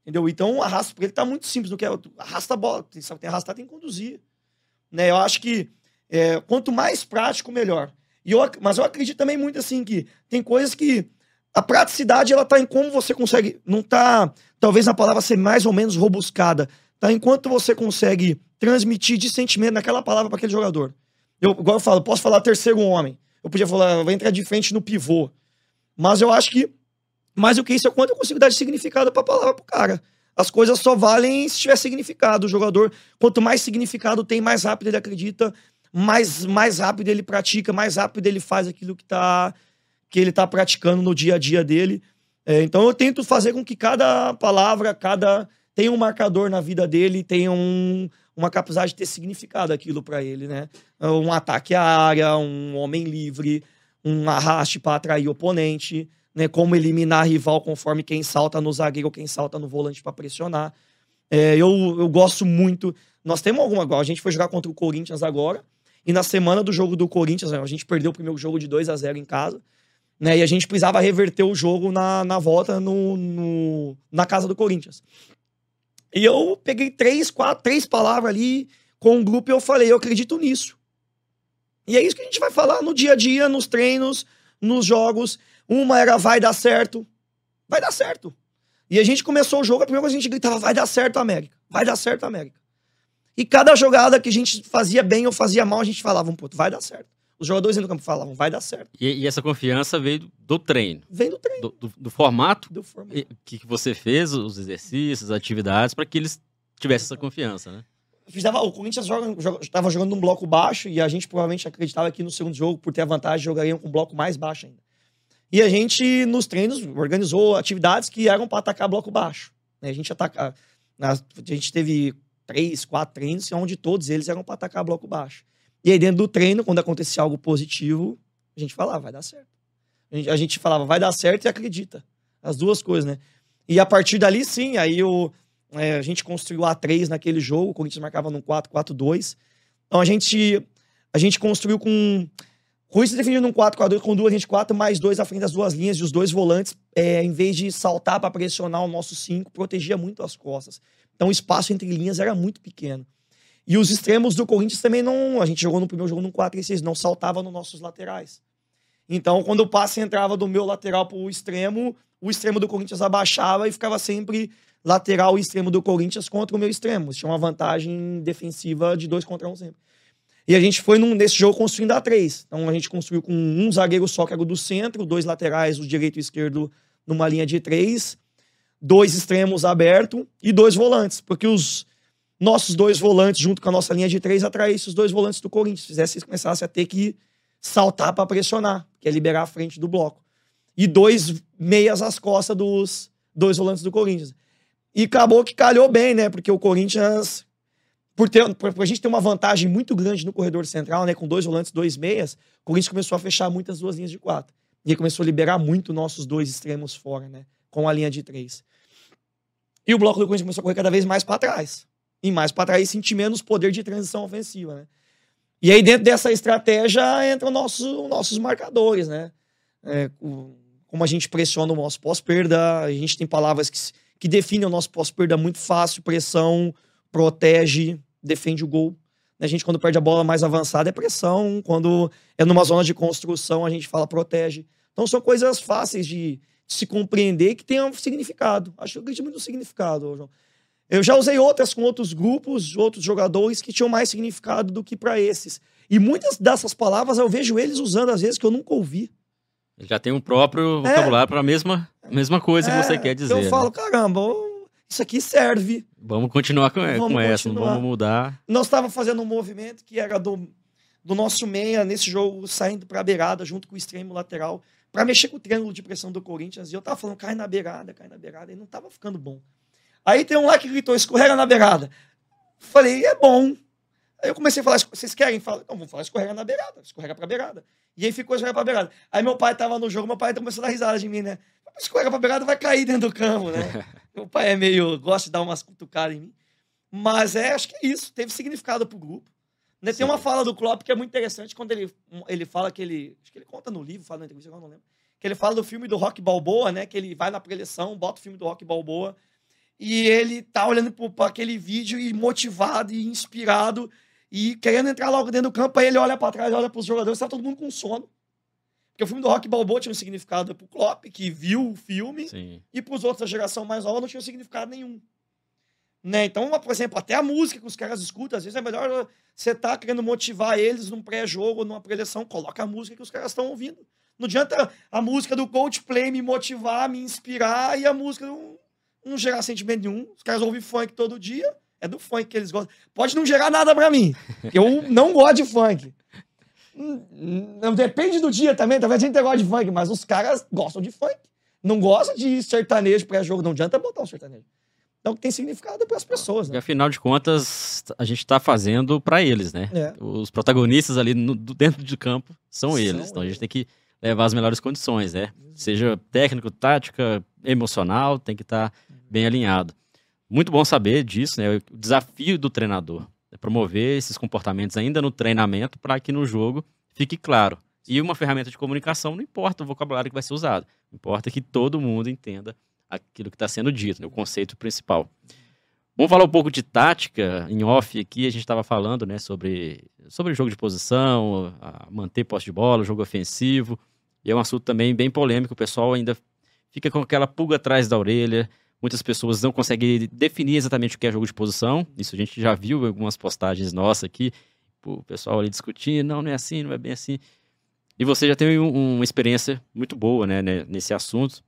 S2: Entendeu? Então, arrasta, porque ele tá muito simples, não quer. Arrasta a bola, tem, tem arrastar, tem que conduzir. Né? Eu acho que é, quanto mais prático, melhor. E eu, mas eu acredito também muito assim que tem coisas que a praticidade, ela tá em como você consegue. Não tá, talvez a palavra ser mais ou menos robuscada. Tá em quanto você consegue transmitir de sentimento naquela palavra para aquele jogador. Eu, igual eu falo, posso falar terceiro homem. Eu podia falar, vai entrar de frente no pivô. Mas eu acho que, mais do que isso, é quanto eu consigo dar de significado pra palavra pro cara. As coisas só valem se tiver significado. O jogador, quanto mais significado tem, mais rápido ele acredita, mais, mais rápido ele pratica, mais rápido ele faz aquilo que, tá, que ele tá praticando no dia a dia dele. É, então eu tento fazer com que cada palavra, cada tenha um marcador na vida dele, tenha um, uma capacidade de ter significado aquilo para ele, né? Um ataque à área, um homem livre, um arraste para atrair oponente, né? Como eliminar rival conforme quem salta no zagueiro ou quem salta no volante para pressionar. É, eu, eu gosto muito. Nós temos alguma. A gente foi jogar contra o Corinthians agora. E na semana do jogo do Corinthians, né, a gente perdeu o primeiro jogo de 2 a 0 em casa. Né, e a gente precisava reverter o jogo na, na volta no, no, na casa do Corinthians. E eu peguei três, quatro, três palavras ali com o grupo e eu falei, eu acredito nisso. E é isso que a gente vai falar no dia a dia, nos treinos, nos jogos. Uma era vai dar certo. Vai dar certo. E a gente começou o jogo, a primeira coisa que a gente gritava, vai dar certo, América. Vai dar certo, América. E cada jogada que a gente fazia bem ou fazia mal, a gente falava, um puto, vai dar certo. Os jogadores no campo falavam, vai dar certo.
S1: E, e, essa confiança veio do treino?
S2: Vem do treino.
S1: Do, do, do formato,
S2: do formato.
S1: que você fez, os exercícios, as atividades, para que eles tivessem essa confiança, né?
S2: o Corinthians estava jogando num bloco baixo e a gente provavelmente acreditava que no segundo jogo, por ter a vantagem, jogariam com um bloco mais baixo ainda. E a gente, nos treinos, organizou atividades que eram para atacar bloco baixo. A gente ataca, a gente teve três, quatro treinos, onde todos eles eram para atacar bloco baixo. E aí, dentro do treino, quando acontecia algo positivo, a gente falava, vai dar certo. A gente, a gente falava, vai dar certo e acredita. As duas coisas, né? E a partir dali, sim, aí o, é, a gente construiu A3 naquele jogo, o Corinthians marcava no 4-4-2. Então a gente, a gente construiu com. O Corinthians defendia num 4-4-2 com duas, a gente 4 mais dois à frente das duas linhas e os dois volantes, é, em vez de saltar para pressionar o nosso 5, protegia muito as costas. Então o espaço entre linhas era muito pequeno. E os extremos do Corinthians também não. A gente jogou no primeiro jogo no 4-3-6, não saltava nos nossos laterais. Então, quando o passe entrava do meu lateral para o extremo, o extremo do Corinthians abaixava e ficava sempre lateral e extremo do Corinthians contra o meu extremo. Tinha uma vantagem defensiva de dois contra um sempre. E a gente foi num, nesse jogo construindo a três. Então a gente construiu com um zagueiro só, que era o do centro, dois laterais, o direito e o esquerdo, numa linha de três, dois extremos abertos e dois volantes. Porque os, nossos dois volantes, junto com a nossa linha de três, atraísse os dois volantes do Corinthians. Fizesse eles começassem a ter que saltar para pressionar, que é liberar a frente do bloco. E dois meias às costas dos dois volantes do Corinthians. E acabou que calhou bem, né? Porque o Corinthians, por, ter, por, por a gente ter uma vantagem muito grande no corredor central, né? Com dois volantes, dois meias, o Corinthians começou a fechar muitas duas linhas de quatro. E aí começou a liberar muito nossos dois extremos fora, né? Com a linha de três. E o bloco do Corinthians começou a correr cada vez mais para trás e mais para trás sentir menos poder de transição ofensiva, né? E aí, dentro dessa estratégia, entram nossos, nossos marcadores, né? É, o, como a gente pressiona o nosso pós-perda, a gente tem palavras que, que definem o nosso pós-perda muito fácil, pressão, protege, defende o gol. A gente, quando perde a bola mais avançada, é pressão. Quando é numa zona de construção, a gente fala protege. Então, são coisas fáceis de, de se compreender que tenham significado. Acho que eu acredito muito no significado, João. Eu já usei outras com outros grupos, outros jogadores que tinham mais significado do que para esses. E muitas dessas palavras eu vejo eles usando às vezes que eu nunca ouvi.
S1: Ele já tem um próprio é. vocabulário para a mesma, mesma coisa é. que você quer dizer.
S2: Eu falo,
S1: né?
S2: caramba, isso aqui serve.
S1: Vamos continuar com, vamos com essa, não vamos mudar.
S2: Nós estávamos fazendo um movimento que era do, do nosso meia nesse jogo, saindo para a beirada, junto com o extremo lateral, para mexer com o triângulo de pressão do Corinthians. E eu tava falando, cai na beirada, cai na beirada. E não tava ficando bom. Aí tem um lá que gritou, escorrega na beirada. Falei, é bom. Aí eu comecei a falar, vocês querem? Fala, não, vamos falar escorrega na beirada, escorrega pra beirada. E aí ficou escorrega pra beirada. Aí meu pai tava no jogo, meu pai começou a dar risada de mim, né? Escorrega pra beirada vai cair dentro do campo, né? <laughs> meu pai é meio, gosta de dar umas cutucadas em mim. Mas é, acho que é isso, teve significado pro grupo. Né? Tem uma fala do Klopp que é muito interessante quando ele, ele fala que ele. Acho que ele conta no livro, fala na entrevista, eu não lembro. Que ele fala do filme do Rock Balboa, né? Que ele vai na preleção, bota o filme do Rock Balboa e ele tá olhando para aquele vídeo e motivado e inspirado e querendo entrar logo dentro do campo. Aí ele olha para trás, olha para os jogadores, tá todo mundo com sono. Porque o filme do Rock Balboa tinha um significado pro Klopp, que viu o filme, Sim. e pros outros da geração mais nova não tinha significado nenhum. Né? Então, por exemplo, até a música que os caras escutam, às vezes é melhor você tá querendo motivar eles num pré-jogo, numa preleção, coloca a música que os caras estão ouvindo. Não adianta a música do Coldplay me motivar, me inspirar e a música não, não gerar sentimento nenhum. Os caras ouvem funk todo dia, é do funk que eles gostam. Pode não gerar nada para mim. Eu <laughs> não gosto de funk. Não depende do dia também, talvez a gente gosta de funk, mas os caras gostam de funk. Não gosta de sertanejo pré-jogo, não adianta botar um sertanejo. Então tem significado para as pessoas. Né?
S1: E afinal de contas, a gente está fazendo para eles, né? É. Os protagonistas ali no, dentro de campo são, são eles. Então eles. a gente tem que levar as melhores condições, né? Seja técnico, tática, emocional, tem que estar tá bem alinhado. Muito bom saber disso, né? O desafio do treinador é promover esses comportamentos ainda no treinamento para que no jogo fique claro. E uma ferramenta de comunicação não importa o vocabulário que vai ser usado, importa que todo mundo entenda aquilo que está sendo dito, né? o conceito principal. Vamos falar um pouco de tática em off aqui. A gente estava falando né, sobre, sobre jogo de posição, manter posse de bola, jogo ofensivo. E é um assunto também bem polêmico. O pessoal ainda fica com aquela pulga atrás da orelha. Muitas pessoas não conseguem definir exatamente o que é jogo de posição. Isso a gente já viu em algumas postagens nossas aqui. O pessoal ali discutindo, não, não é assim, não é bem assim. E você já tem um, uma experiência muito boa né, nesse assunto.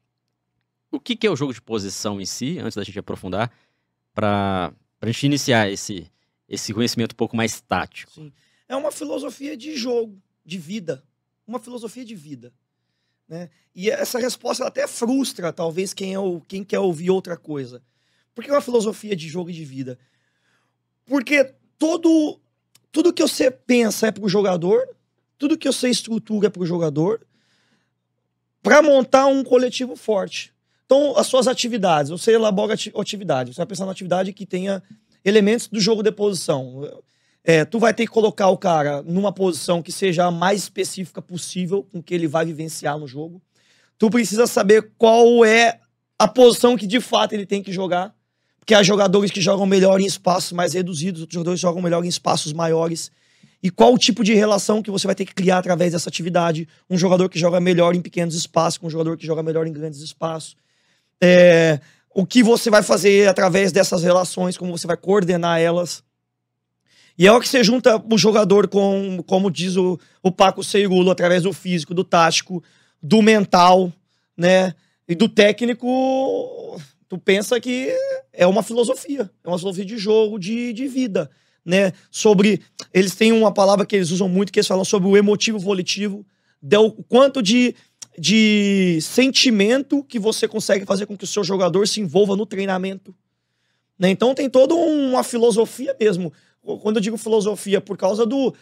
S1: O que, que é o jogo de posição em si, antes da gente aprofundar, para a gente iniciar esse, esse conhecimento um pouco mais tático? Sim.
S2: É uma filosofia de jogo, de vida. Uma filosofia de vida. Né? E essa resposta até frustra, talvez, quem, é o, quem quer ouvir outra coisa. Por que uma filosofia de jogo e de vida? Porque todo, tudo que você pensa é para o jogador, tudo que você estrutura é para o jogador, para montar um coletivo forte. Então, as suas atividades, você elabora atividade, você vai pensar numa atividade que tenha elementos do jogo de posição. É, tu vai ter que colocar o cara numa posição que seja a mais específica possível com que ele vai vivenciar no jogo. Tu precisa saber qual é a posição que de fato ele tem que jogar. Porque há jogadores que jogam melhor em espaços mais reduzidos, outros jogadores jogam melhor em espaços maiores. E qual o tipo de relação que você vai ter que criar através dessa atividade? Um jogador que joga melhor em pequenos espaços, um jogador que joga melhor em grandes espaços. É, o que você vai fazer através dessas relações, como você vai coordenar elas. E é o que você junta o jogador com, como diz o, o Paco Seirulo, através do físico, do tático, do mental, né? E do técnico, tu pensa que é uma filosofia, é uma filosofia de jogo, de, de vida, né? Sobre, eles têm uma palavra que eles usam muito, que eles falam sobre o emotivo volitivo, o quanto de, de sentimento que você consegue fazer com que o seu jogador se envolva no treinamento. Né? Então tem toda uma filosofia mesmo quando eu digo filosofia, por causa do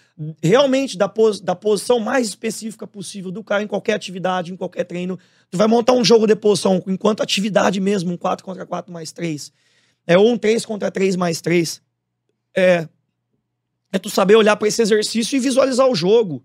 S2: realmente da, pos, da posição mais específica possível do cara em qualquer atividade, em qualquer treino. Tu vai montar um jogo de posição enquanto atividade mesmo, um 4 contra 4 mais 3. É ou um 3 contra 3 mais 3. É, é tu saber olhar para esse exercício e visualizar o jogo.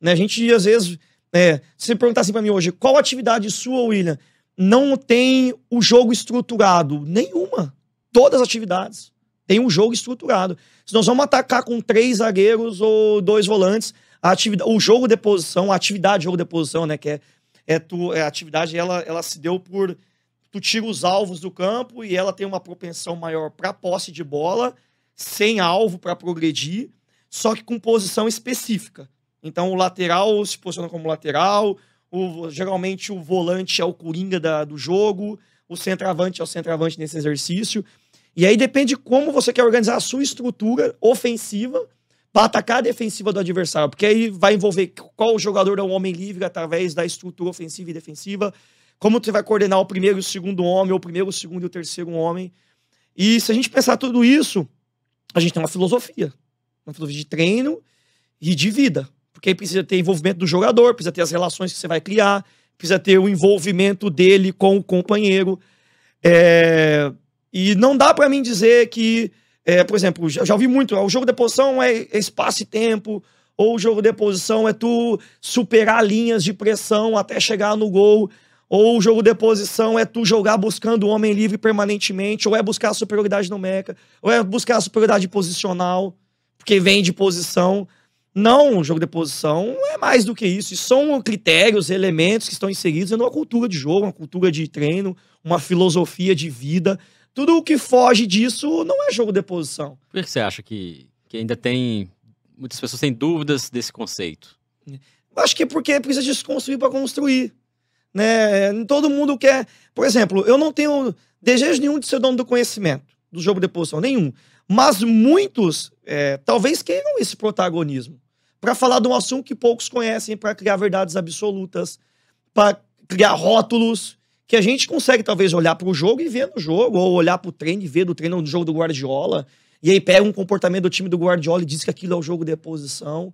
S2: Né? A gente, às vezes, é, se você perguntar assim para mim hoje, qual atividade sua, William, não tem o jogo estruturado? Nenhuma. Todas as atividades tem um jogo estruturado. Se nós vamos atacar com três zagueiros ou dois volantes, a atividade, o jogo de posição, a atividade de jogo de posição, né, que é, é, tu, é a atividade, ela, ela se deu por tu tira os alvos do campo e ela tem uma propensão maior para posse de bola, sem alvo para progredir, só que com posição específica. Então o lateral se posiciona como lateral, o, geralmente o volante é o coringa da, do jogo, o centroavante é o centroavante nesse exercício. E aí depende de como você quer organizar a sua estrutura ofensiva para atacar a defensiva do adversário. Porque aí vai envolver qual jogador é o homem livre através da estrutura ofensiva e defensiva, como você vai coordenar o primeiro e o segundo homem, ou o primeiro, o segundo e o terceiro homem. E se a gente pensar tudo isso, a gente tem uma filosofia. Uma filosofia de treino e de vida. Porque aí precisa ter envolvimento do jogador, precisa ter as relações que você vai criar, precisa ter o envolvimento dele com o companheiro. É... E não dá para mim dizer que, é, por exemplo, já, já ouvi muito, o jogo de posição é espaço e tempo, ou o jogo de posição é tu superar linhas de pressão até chegar no gol, ou o jogo de posição é tu jogar buscando o homem livre permanentemente, ou é buscar a superioridade numérica, ou é buscar a superioridade posicional, porque vem de posição. Não, o jogo de posição é mais do que isso. São critérios, elementos que estão inseridos em uma cultura de jogo, uma cultura de treino, uma filosofia de vida tudo o que foge disso não é jogo de posição.
S1: Por que você acha que, que ainda tem. Muitas pessoas têm dúvidas desse conceito?
S2: Acho que é porque precisa desconstruir para construir. Né? Todo mundo quer. Por exemplo, eu não tenho desejo nenhum de ser dono do conhecimento, do jogo de posição, nenhum. Mas muitos é, talvez queiram esse protagonismo para falar de um assunto que poucos conhecem, para criar verdades absolutas, para criar rótulos que a gente consegue talvez olhar para o jogo e ver no jogo, ou olhar para o treino e ver do treino do jogo do Guardiola, e aí pega um comportamento do time do Guardiola e diz que aquilo é o jogo de posição.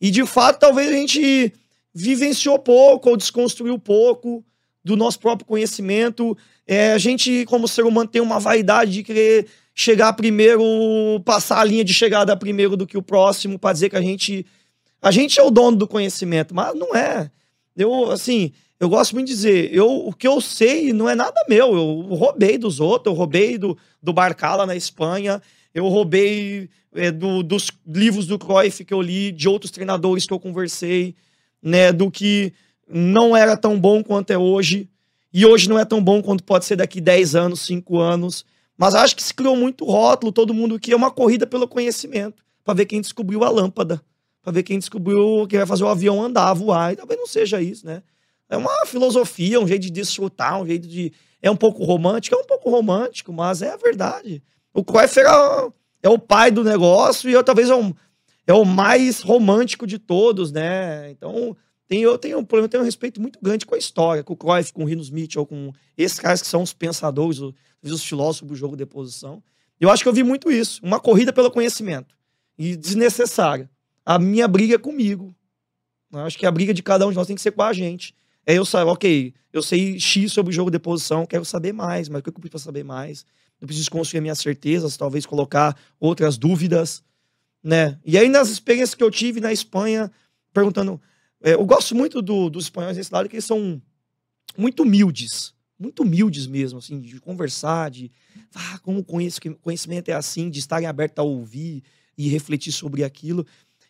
S2: E de fato, talvez a gente vivenciou pouco ou desconstruiu pouco do nosso próprio conhecimento. É, a gente, como ser humano, tem uma vaidade de querer chegar primeiro, passar a linha de chegada primeiro do que o próximo, para dizer que a gente. A gente é o dono do conhecimento, mas não é. Eu, assim, eu gosto muito de dizer, eu, o que eu sei não é nada meu. Eu roubei dos outros, eu roubei do, do Barcala na Espanha, eu roubei é, do, dos livros do Cruyff que eu li, de outros treinadores que eu conversei, né, do que não era tão bom quanto é hoje, e hoje não é tão bom quanto pode ser daqui 10 anos, 5 anos. Mas acho que se criou muito rótulo, todo mundo que é uma corrida pelo conhecimento, para ver quem descobriu a lâmpada, para ver quem descobriu que vai fazer o avião andar, voar, e talvez não seja isso, né? É uma filosofia, um jeito de desfrutar, um jeito de. É um pouco romântico, é um pouco romântico, mas é a verdade. O Cruyff era, é o pai do negócio e eu talvez é, um, é o mais romântico de todos, né? Então, tem, eu tenho, eu tenho um respeito muito grande com a história, com o Cruyff, com o Rinos Mitchell, com esses caras que são os pensadores, os, os filósofos do jogo de posição. Eu acho que eu vi muito isso, uma corrida pelo conhecimento e desnecessária. A minha briga é comigo. Acho que a briga de cada um de nós tem que ser com a gente. É eu saber, ok, eu sei X sobre o jogo de posição, quero saber mais, mas o que eu preciso para saber mais? Eu preciso construir minhas certezas, talvez colocar outras dúvidas, né? E aí nas experiências que eu tive na Espanha, perguntando, é, eu gosto muito do, dos espanhóis nesse lado, que eles são muito humildes. Muito humildes mesmo, assim, de conversar, de. Ah, como conhecimento é assim, de estarem abertos a ouvir e refletir sobre aquilo.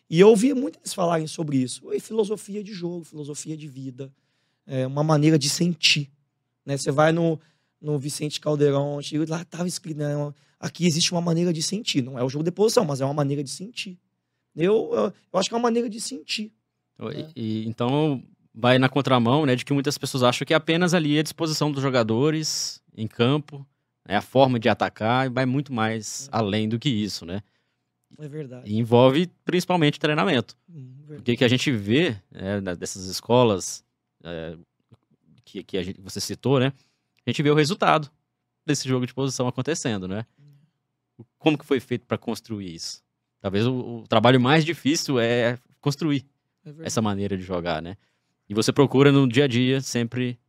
S2: E eu ouvia muito eles falarem sobre isso. E filosofia de jogo, filosofia de vida. É uma maneira de sentir. Né? Você vai no, no Vicente Caldeirão, lá estava escrito, né? aqui existe uma maneira de sentir. Não é o jogo de posição, mas é uma maneira de sentir. Eu, eu, eu acho que é uma maneira de sentir.
S1: E, e, então vai na contramão, né, de que muitas pessoas acham que é apenas ali a disposição dos jogadores em campo, é a forma de atacar e vai muito mais é. além do que isso, né?
S2: É verdade.
S1: E envolve principalmente treinamento. Hum, Porque que a gente vê é, dessas escolas é, que, que a gente, você citou, né? A gente vê o resultado desse jogo de posição acontecendo, né? Hum. Como que foi feito para construir isso? Talvez o, o trabalho mais difícil é construir é essa maneira de jogar, né? E você procura no dia a dia sempre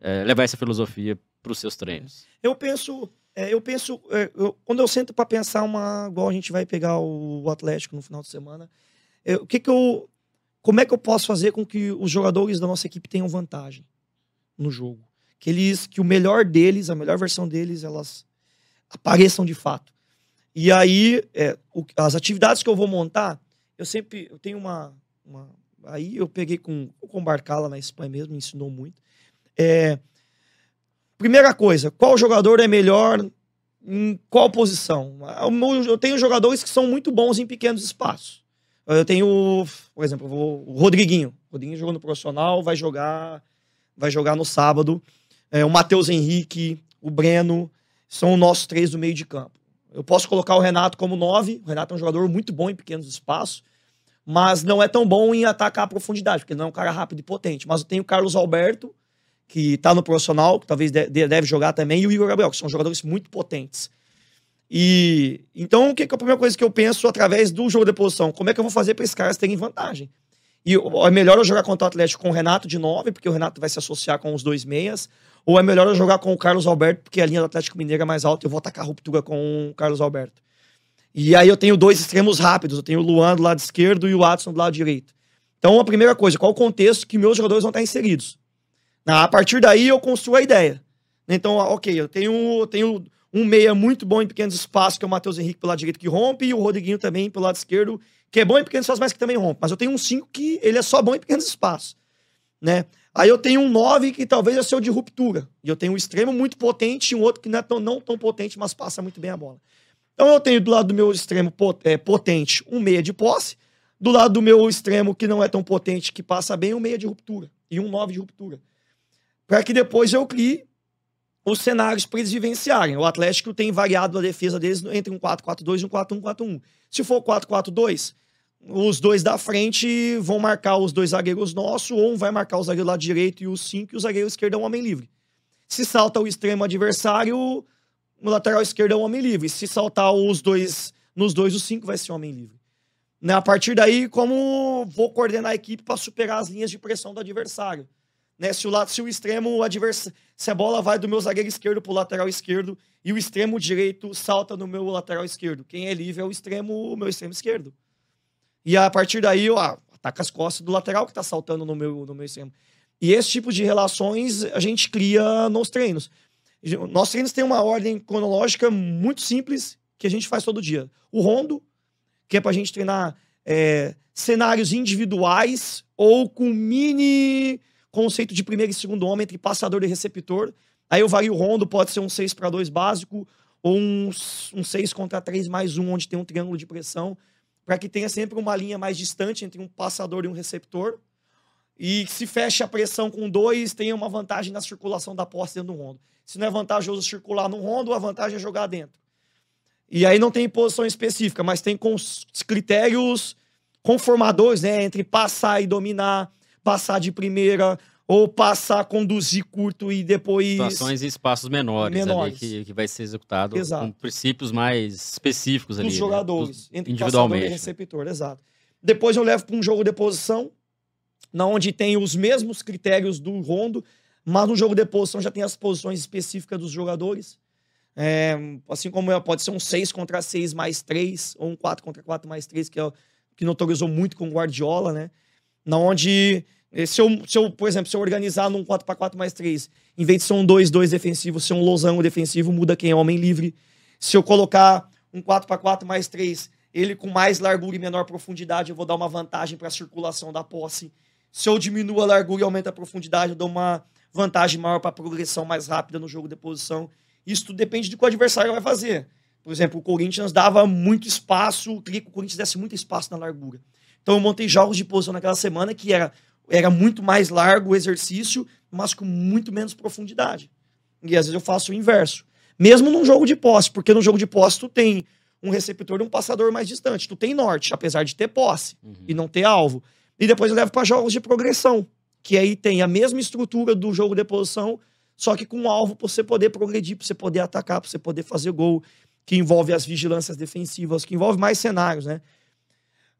S1: é, levar essa filosofia para os seus treinos.
S2: Eu penso, é, eu penso, é, eu, quando eu sento para pensar uma, igual a gente vai pegar o, o Atlético no final de semana, é, o que que eu, como é que eu posso fazer com que os jogadores da nossa equipe tenham vantagem no jogo? Que eles, que o melhor deles, a melhor versão deles, elas apareçam de fato. E aí, é, o, as atividades que eu vou montar, eu sempre, eu tenho uma, uma, aí eu peguei com, com o Barcala na Espanha mesmo, me ensinou muito. É, primeira coisa, qual jogador é melhor em qual posição? Eu tenho jogadores que são muito bons em pequenos espaços. Eu tenho, por exemplo, o Rodriguinho. O Rodriguinho jogou no profissional, vai jogar, vai jogar no sábado. É, o Matheus Henrique, o Breno, são os nossos três do meio de campo. Eu posso colocar o Renato como nove. O Renato é um jogador muito bom em pequenos espaços mas não é tão bom em atacar a profundidade, porque ele não é um cara rápido e potente. Mas eu tenho o Carlos Alberto, que tá no profissional, que talvez deve jogar também, e o Igor Gabriel, que são jogadores muito potentes. E então, o que, que é a primeira coisa que eu penso através do jogo de posição? Como é que eu vou fazer para esses caras terem vantagem? E é melhor eu jogar contra o Atlético com o Renato de 9, porque o Renato vai se associar com os dois meias, ou é melhor eu jogar com o Carlos Alberto, porque a linha do Atlético Mineiro é mais alta e eu vou atacar a ruptura com o Carlos Alberto. E aí eu tenho dois extremos rápidos. Eu tenho o Luan do lado esquerdo e o Watson do lado direito. Então, a primeira coisa, qual o contexto que meus jogadores vão estar inseridos? A partir daí, eu construo a ideia. Então, ok, eu tenho, tenho um meia muito bom em pequenos espaços, que é o Matheus Henrique pelo lado direito que rompe, e o Rodriguinho também pelo lado esquerdo, que é bom em pequenos espaços, mas que também rompe. Mas eu tenho um cinco que ele é só bom em pequenos espaços. né? Aí eu tenho um 9 que talvez é seu de ruptura. E eu tenho um extremo muito potente e um outro que não é tão, não tão potente, mas passa muito bem a bola. Então eu tenho do lado do meu extremo é, potente um meia de posse, do lado do meu extremo que não é tão potente, que passa bem, um meia de ruptura e um 9 de ruptura. Para que depois eu crie os cenários para eles vivenciarem. O Atlético tem variado a defesa deles entre um 4-4-2 e um 4-1-4-1. Se for 4-4-2, os dois da frente vão marcar os dois zagueiros nossos, ou um vai marcar o zagueiro lado direito e os cinco, e o zagueiro esquerdo é um homem livre. Se salta o extremo adversário, o lateral esquerdo é um homem livre. Se saltar os dois, nos dois, os cinco vai ser um homem livre. Né? A partir daí, como vou coordenar a equipe para superar as linhas de pressão do adversário? Né? Se, o, lado, se o extremo adversário. Se a bola vai do meu zagueiro esquerdo para o lateral esquerdo e o extremo direito salta no meu lateral esquerdo. Quem é livre é o extremo, o meu extremo esquerdo. E a partir daí, ah, ataca as costas do lateral que está saltando no meu, no meu extremo. E esse tipo de relações a gente cria nos treinos. Nossos treinos têm uma ordem cronológica muito simples que a gente faz todo dia. O rondo, que é para a gente treinar é, cenários individuais ou com mini conceito de primeiro e segundo homem entre passador e receptor. Aí eu vario o rondo, pode ser um 6 para 2 básico ou um, um 6 contra 3 mais um, onde tem um triângulo de pressão, para que tenha sempre uma linha mais distante entre um passador e um receptor. E se fecha a pressão com dois, tenha uma vantagem na circulação da posse dentro do rondo. Se não é vantajoso circular no rondo, a vantagem é jogar dentro. E aí não tem posição específica, mas tem critérios conformadores, né? Entre passar e dominar, passar de primeira, ou passar, conduzir curto e depois.
S1: Situações e espaços menores, menores. que, que vai ser executado exato. com princípios mais específicos ali.
S2: Dos né? jogadores, né? entre individualmente. e receptor, exato. Depois eu levo para um jogo de posição, na onde tem os mesmos critérios do rondo, mas no jogo de posição já tem as posições específicas dos jogadores. É, assim como é, pode ser um 6 contra 6 mais 3, ou um 4 contra 4 mais 3, que é que notorizou muito com o Guardiola, né? Na onde, se eu, se eu, por exemplo, se eu organizar num 4 para 4 mais 3, em vez de ser um 2-2 defensivo, ser um losango defensivo, muda quem é homem livre. Se eu colocar um 4 para 4 mais 3, ele com mais largura e menor profundidade, eu vou dar uma vantagem para a circulação da posse. Se eu diminuo a largura e aumento a profundidade, eu dou uma vantagem maior para progressão mais rápida no jogo de posição. Isso tudo depende do que o adversário vai fazer. Por exemplo, o Corinthians dava muito espaço, queria que o Corinthians desse muito espaço na largura. Então eu montei jogos de posição naquela semana que era, era muito mais largo o exercício, mas com muito menos profundidade. E às vezes eu faço o inverso. Mesmo num jogo de posse, porque no jogo de posse tu tem um receptor e um passador mais distante. Tu tem norte, apesar de ter posse uhum. e não ter alvo. E depois eu levo para jogos de progressão que aí tem a mesma estrutura do jogo de posição, só que com um alvo para você poder progredir, para você poder atacar, para você poder fazer gol, que envolve as vigilâncias defensivas, que envolve mais cenários, né?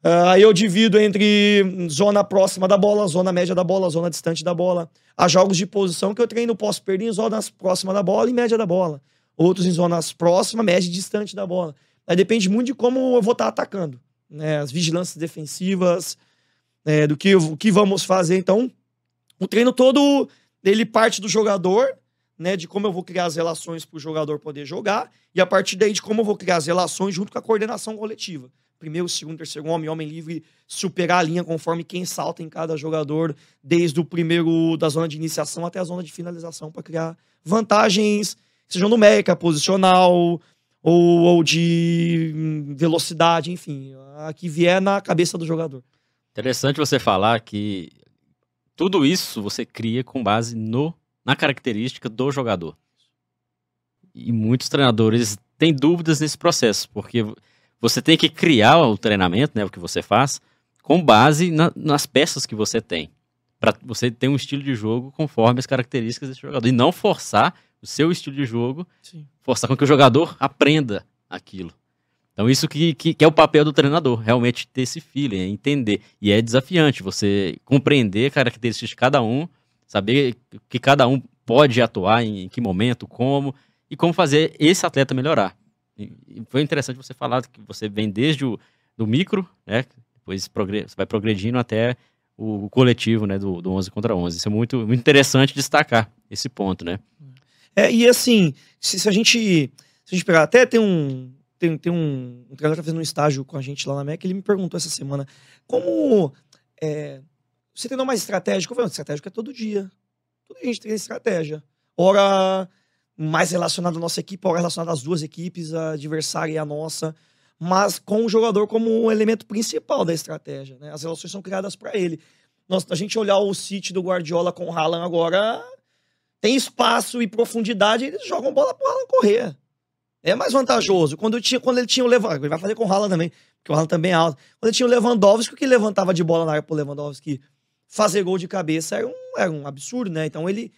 S2: Uh, aí eu divido entre zona próxima da bola, zona média da bola, zona distante da bola. Há jogos de posição que eu treino, posso perder em zonas próximas da bola e média da bola. Outros em zonas próximas, média e distante da bola. Aí depende muito de como eu vou estar atacando. Né? As vigilâncias defensivas, é, do que, o que vamos fazer. Então, o treino todo, ele parte do jogador, né? De como eu vou criar as relações para o jogador poder jogar, e a partir daí de como eu vou criar as relações junto com a coordenação coletiva. Primeiro, segundo, terceiro homem, homem livre, superar a linha conforme quem salta em cada jogador, desde o primeiro da zona de iniciação até a zona de finalização, para criar vantagens, sejam numérica, posicional, ou, ou de hum, velocidade, enfim, a que vier na cabeça do jogador.
S1: Interessante você falar que tudo isso você cria com base no, na característica do jogador. E muitos treinadores têm dúvidas nesse processo, porque você tem que criar o treinamento, né, o que você faz, com base na, nas peças que você tem. Para você ter um estilo de jogo conforme as características desse jogador. E não forçar o seu estilo de jogo, Sim. forçar com que o jogador aprenda aquilo. Então, isso que, que, que, é o papel do treinador, realmente ter esse feeling, é entender. E é desafiante você compreender características de cada um, saber que cada um pode atuar em, em que momento, como, e como fazer esse atleta melhorar. E, foi interessante você falar que você vem desde o do micro, né? Depois você vai progredindo até o, coletivo, né? Do, do 11 contra 11. Isso é muito, muito interessante destacar esse ponto, né?
S2: É, e assim, se, se a gente se a gente pegar, até tem um, tem, tem um, um treinador que tá fazendo um estágio com a gente lá na MEC, ele me perguntou essa semana como é, Você treinou mais estratégico? Eu falei, estratégico é todo dia. Todo dia a gente treina estratégia. Ora mais relacionado à nossa equipe, ora relacionado às duas equipes, a adversária e a nossa, mas com o jogador como um elemento principal da estratégia. Né? As relações são criadas para ele. Nós, a gente olhar o City do Guardiola com o Haaland agora, tem espaço e profundidade, eles jogam bola pro Haaland correr. É mais vantajoso. Quando, tinha, quando ele tinha o Lewandowski, ele vai fazer com o Haaland também, porque o Haaland também é alto. Quando ele tinha o Lewandowski, o que levantava de bola na área pro Lewandowski fazer gol de cabeça era um, era um absurdo, né? Então ele,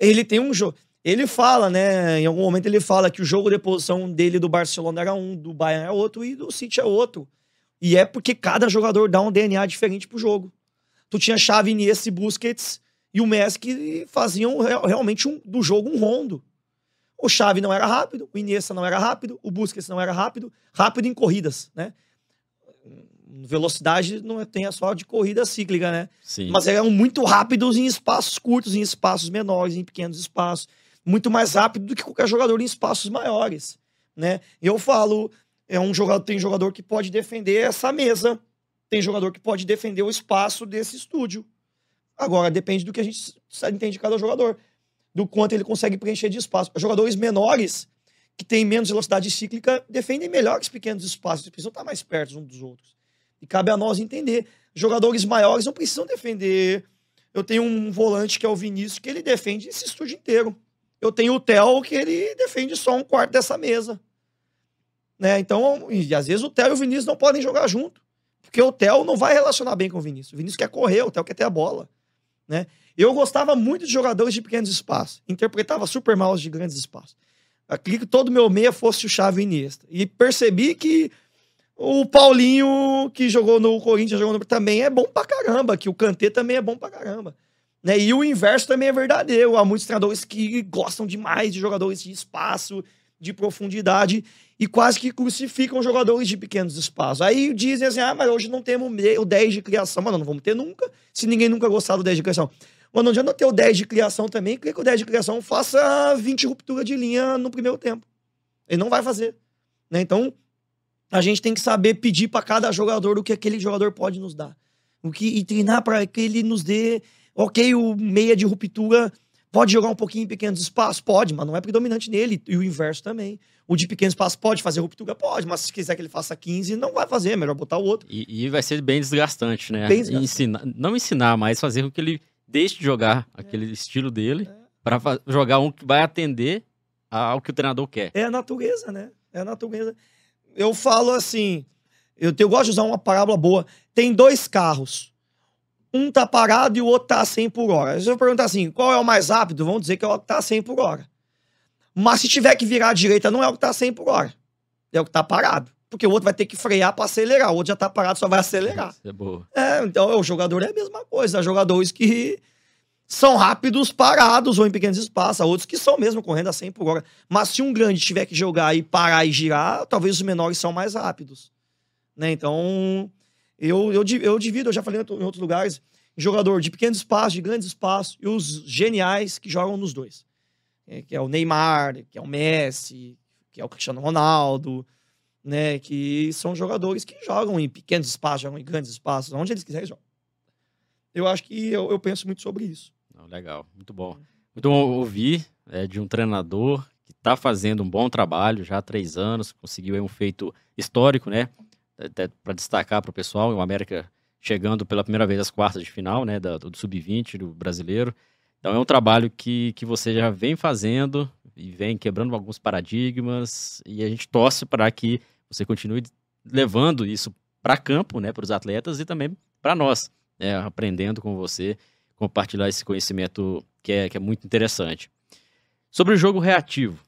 S2: ele tem um jogo. Ele fala, né? Em algum momento ele fala que o jogo de posição dele do Barcelona era um, do Bayern é outro e do City é outro. E é porque cada jogador dá um DNA diferente pro jogo. Tu tinha Xavi, Iniesta e Busquets e o Messi que faziam realmente um, do jogo um rondo. O Xavi não era rápido, o Iniesta não era rápido, o Busquets não era rápido, rápido em corridas, né? Velocidade não é, tem só de corrida cíclica, né?
S1: Sim.
S2: Mas eram muito rápidos em espaços curtos, em espaços menores, em pequenos espaços muito mais rápido do que qualquer jogador em espaços maiores, né? Eu falo, é um jogador, tem jogador que pode defender essa mesa, tem jogador que pode defender o espaço desse estúdio. Agora depende do que a gente entende de cada jogador, do quanto ele consegue preencher de espaço. Jogadores menores que têm menos velocidade cíclica defendem melhor os pequenos espaços, eles precisam estar mais perto uns dos outros. E cabe a nós entender. Jogadores maiores não precisam defender. Eu tenho um volante que é o Vinícius, que ele defende esse estúdio inteiro. Eu tenho o Theo que ele defende só um quarto dessa mesa. Né? Então, e às vezes o Theo e o Vinícius não podem jogar junto. Porque o Theo não vai relacionar bem com o Vinícius. O Vinícius quer correr, o Theo quer ter a bola. Né? Eu gostava muito de jogadores de pequenos espaços. Interpretava super mal os de grandes espaços. Eu queria que todo meu meia fosse o Xavi Iniesta. E percebi que o Paulinho, que jogou no Corinthians, jogou no... também é bom pra caramba. Que o Kanté também é bom pra caramba. Né? E o inverso também é verdadeiro. Há muitos treinadores que gostam demais de jogadores de espaço, de profundidade, e quase que crucificam jogadores de pequenos espaços. Aí dizem assim: ah, mas hoje não temos o 10 de criação. Mas não vamos ter nunca, se ninguém nunca gostar do 10 de criação. Mas não adianta ter o 10 de criação também, que o 10 de criação faça 20 rupturas de linha no primeiro tempo. Ele não vai fazer. Né? Então, a gente tem que saber pedir para cada jogador o que aquele jogador pode nos dar. O que, e treinar para que ele nos dê Ok, o meia de ruptura pode jogar um pouquinho em pequenos espaços? Pode, mas não é predominante nele. E o inverso também. O de pequenos espaços pode fazer ruptura? Pode, mas se quiser que ele faça 15, não vai fazer, é melhor botar o outro.
S1: E, e vai ser bem desgastante, né?
S2: Bem desgastante.
S1: Ensinar, não ensinar, mas fazer com que ele deixe de jogar é. aquele estilo dele é. para jogar um que vai atender ao que o treinador quer.
S2: É a natureza, né? É a natureza. Eu falo assim, eu, eu gosto de usar uma parábola boa. Tem dois carros um tá parado e o outro tá a 100 por hora. Se eu perguntar assim, qual é o mais rápido? Vão dizer que é o que tá a 100 por hora. Mas se tiver que virar à direita, não é o que tá a 100 por hora. É o que tá parado. Porque o outro vai ter que frear para acelerar. O outro já tá parado, só vai acelerar.
S1: Isso é boa.
S2: É, então o jogador é a mesma coisa. Há jogadores que são rápidos parados ou em pequenos espaços. Há outros que são mesmo correndo a 100 por hora. Mas se um grande tiver que jogar e parar e girar, talvez os menores são mais rápidos. Né? Então, eu, eu, eu divido, eu já falei em outros lugares, jogador de pequenos espaços, de grandes espaços, e os geniais que jogam nos dois. É, que é o Neymar, que é o Messi, que é o Cristiano Ronaldo, né? Que são jogadores que jogam em pequenos espaços, jogam em grandes espaços, onde eles quiserem jogar. Eu acho que eu, eu penso muito sobre isso.
S1: legal, muito bom. Muito bom ouvir é, de um treinador que está fazendo um bom trabalho já há três anos, conseguiu um feito histórico, né? Para destacar para o pessoal, o América chegando pela primeira vez às quartas de final, né, do, do sub-20 do brasileiro. Então é um trabalho que, que você já vem fazendo e vem quebrando alguns paradigmas e a gente torce para que você continue levando isso para campo, né, para os atletas e também para nós, né, aprendendo com você, compartilhar esse conhecimento que é, que é muito interessante. Sobre o jogo reativo,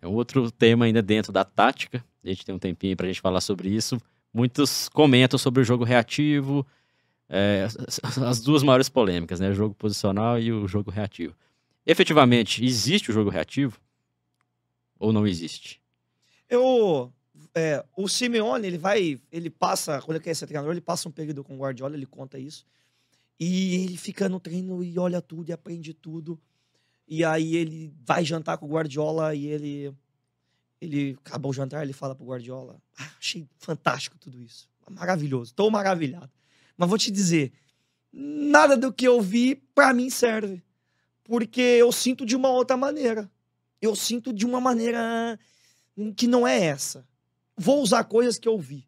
S1: é outro tema ainda dentro da tática, a gente tem um tempinho para a gente falar sobre isso, muitos comentam sobre o jogo reativo, é, as duas maiores polêmicas, né? O jogo posicional e o jogo reativo. Efetivamente, existe o jogo reativo ou não existe?
S2: Eu, é, o Simeone, ele vai, ele passa, quando ele quer ser treinador, ele passa um período com o Guardiola, ele conta isso. E ele fica no treino e olha tudo e aprende tudo. E aí ele vai jantar com o Guardiola e ele ele acabou o jantar, ele fala pro Guardiola: ah, achei fantástico tudo isso. Maravilhoso, estou maravilhado. Mas vou te dizer, nada do que eu vi para mim serve. Porque eu sinto de uma outra maneira. Eu sinto de uma maneira que não é essa. Vou usar coisas que eu vi,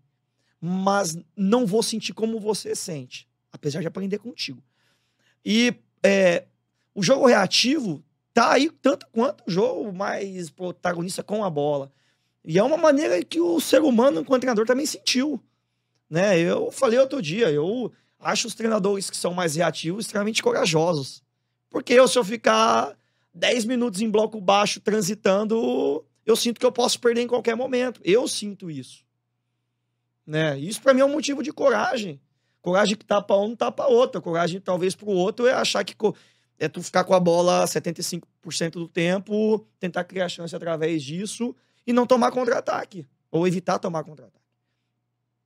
S2: mas não vou sentir como você sente, apesar de aprender contigo. E é, o jogo reativo tá aí tanto quanto o jogo mais protagonista com a bola. E é uma maneira que o ser humano, enquanto treinador, também sentiu. Né? Eu falei outro dia, eu acho os treinadores que são mais reativos extremamente corajosos. Porque eu, se eu ficar 10 minutos em bloco baixo transitando, eu sinto que eu posso perder em qualquer momento. Eu sinto isso. Né? Isso para mim é um motivo de coragem. Coragem que tapa um, tapa outra. Coragem, talvez, pro outro é achar que é tu ficar com a bola 75% do tempo, tentar criar chance através disso e não tomar contra-ataque. Ou evitar tomar contra-ataque.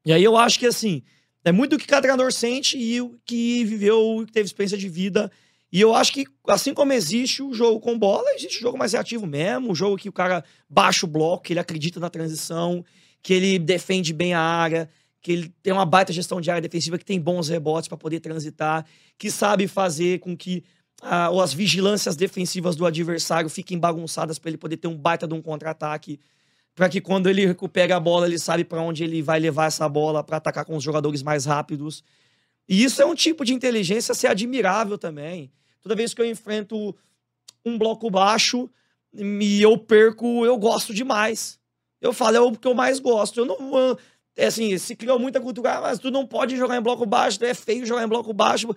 S2: E aí eu acho que, assim, é muito o que cada treinador sente e o que viveu, que teve experiência de vida e eu acho que, assim como existe o jogo com bola, existe o jogo mais reativo mesmo, o jogo que o cara baixa o bloco, que ele acredita na transição, que ele defende bem a área, que ele tem uma baita gestão de área defensiva, que tem bons rebotes para poder transitar, que sabe fazer com que ah, as vigilâncias defensivas do adversário fiquem bagunçadas para ele poder ter um baita de um contra-ataque, para que quando ele recupera a bola, ele sabe para onde ele vai levar essa bola para atacar com os jogadores mais rápidos. E isso é um tipo de inteligência ser admirável também. Toda vez que eu enfrento um bloco baixo e eu perco, eu gosto demais. Eu falo, é o que eu mais gosto. Eu não. É assim, se criou muita cultura, ah, mas tu não pode jogar em bloco baixo, é feio jogar em bloco baixo.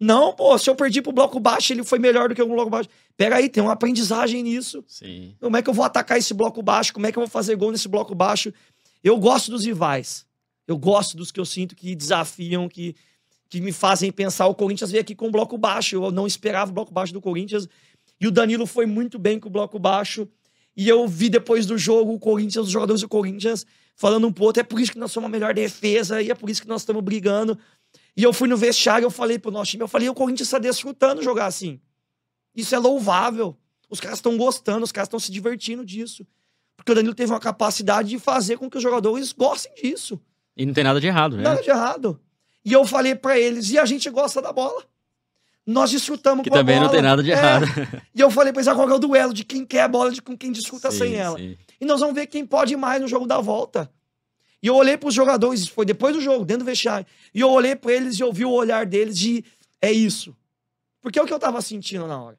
S2: Não, pô, se eu perdi pro bloco baixo, ele foi melhor do que o bloco baixo. Pega aí, tem uma aprendizagem nisso.
S1: Sim.
S2: Como é que eu vou atacar esse bloco baixo? Como é que eu vou fazer gol nesse bloco baixo? Eu gosto dos rivais. Eu gosto dos que eu sinto que desafiam, que, que me fazem pensar. O Corinthians veio aqui com um bloco baixo. Eu não esperava o bloco baixo do Corinthians. E o Danilo foi muito bem com o bloco baixo. E eu vi depois do jogo o Corinthians, os jogadores do Corinthians, falando um pouco. É por isso que nós somos a melhor defesa e é por isso que nós estamos brigando. E eu fui no vestiário, eu falei pro nosso time, eu falei, o Corinthians está desfrutando jogar assim. Isso é louvável. Os caras estão gostando, os caras estão se divertindo disso. Porque o Danilo teve uma capacidade de fazer com que os jogadores gostem disso.
S1: E não tem nada de errado, né?
S2: Nada de errado. E eu falei para eles, e a gente gosta da bola. Nós desfrutamos
S1: que
S2: com a
S1: também
S2: bola.
S1: não tem nada de
S2: É.
S1: errado.
S2: E eu falei pra eles, agora é o duelo de quem quer a bola, de com quem desfruta
S1: Sim,
S2: sem ela.
S1: sim.
S2: E nós vamos ver quem pode mais no jogo da volta. E eu olhei pros jogadores, isso foi depois do jogo, dentro do vestiário. E eu olhei pra eles e eu vi o olhar deles de, é isso. Porque é o que eu tava sentindo na hora.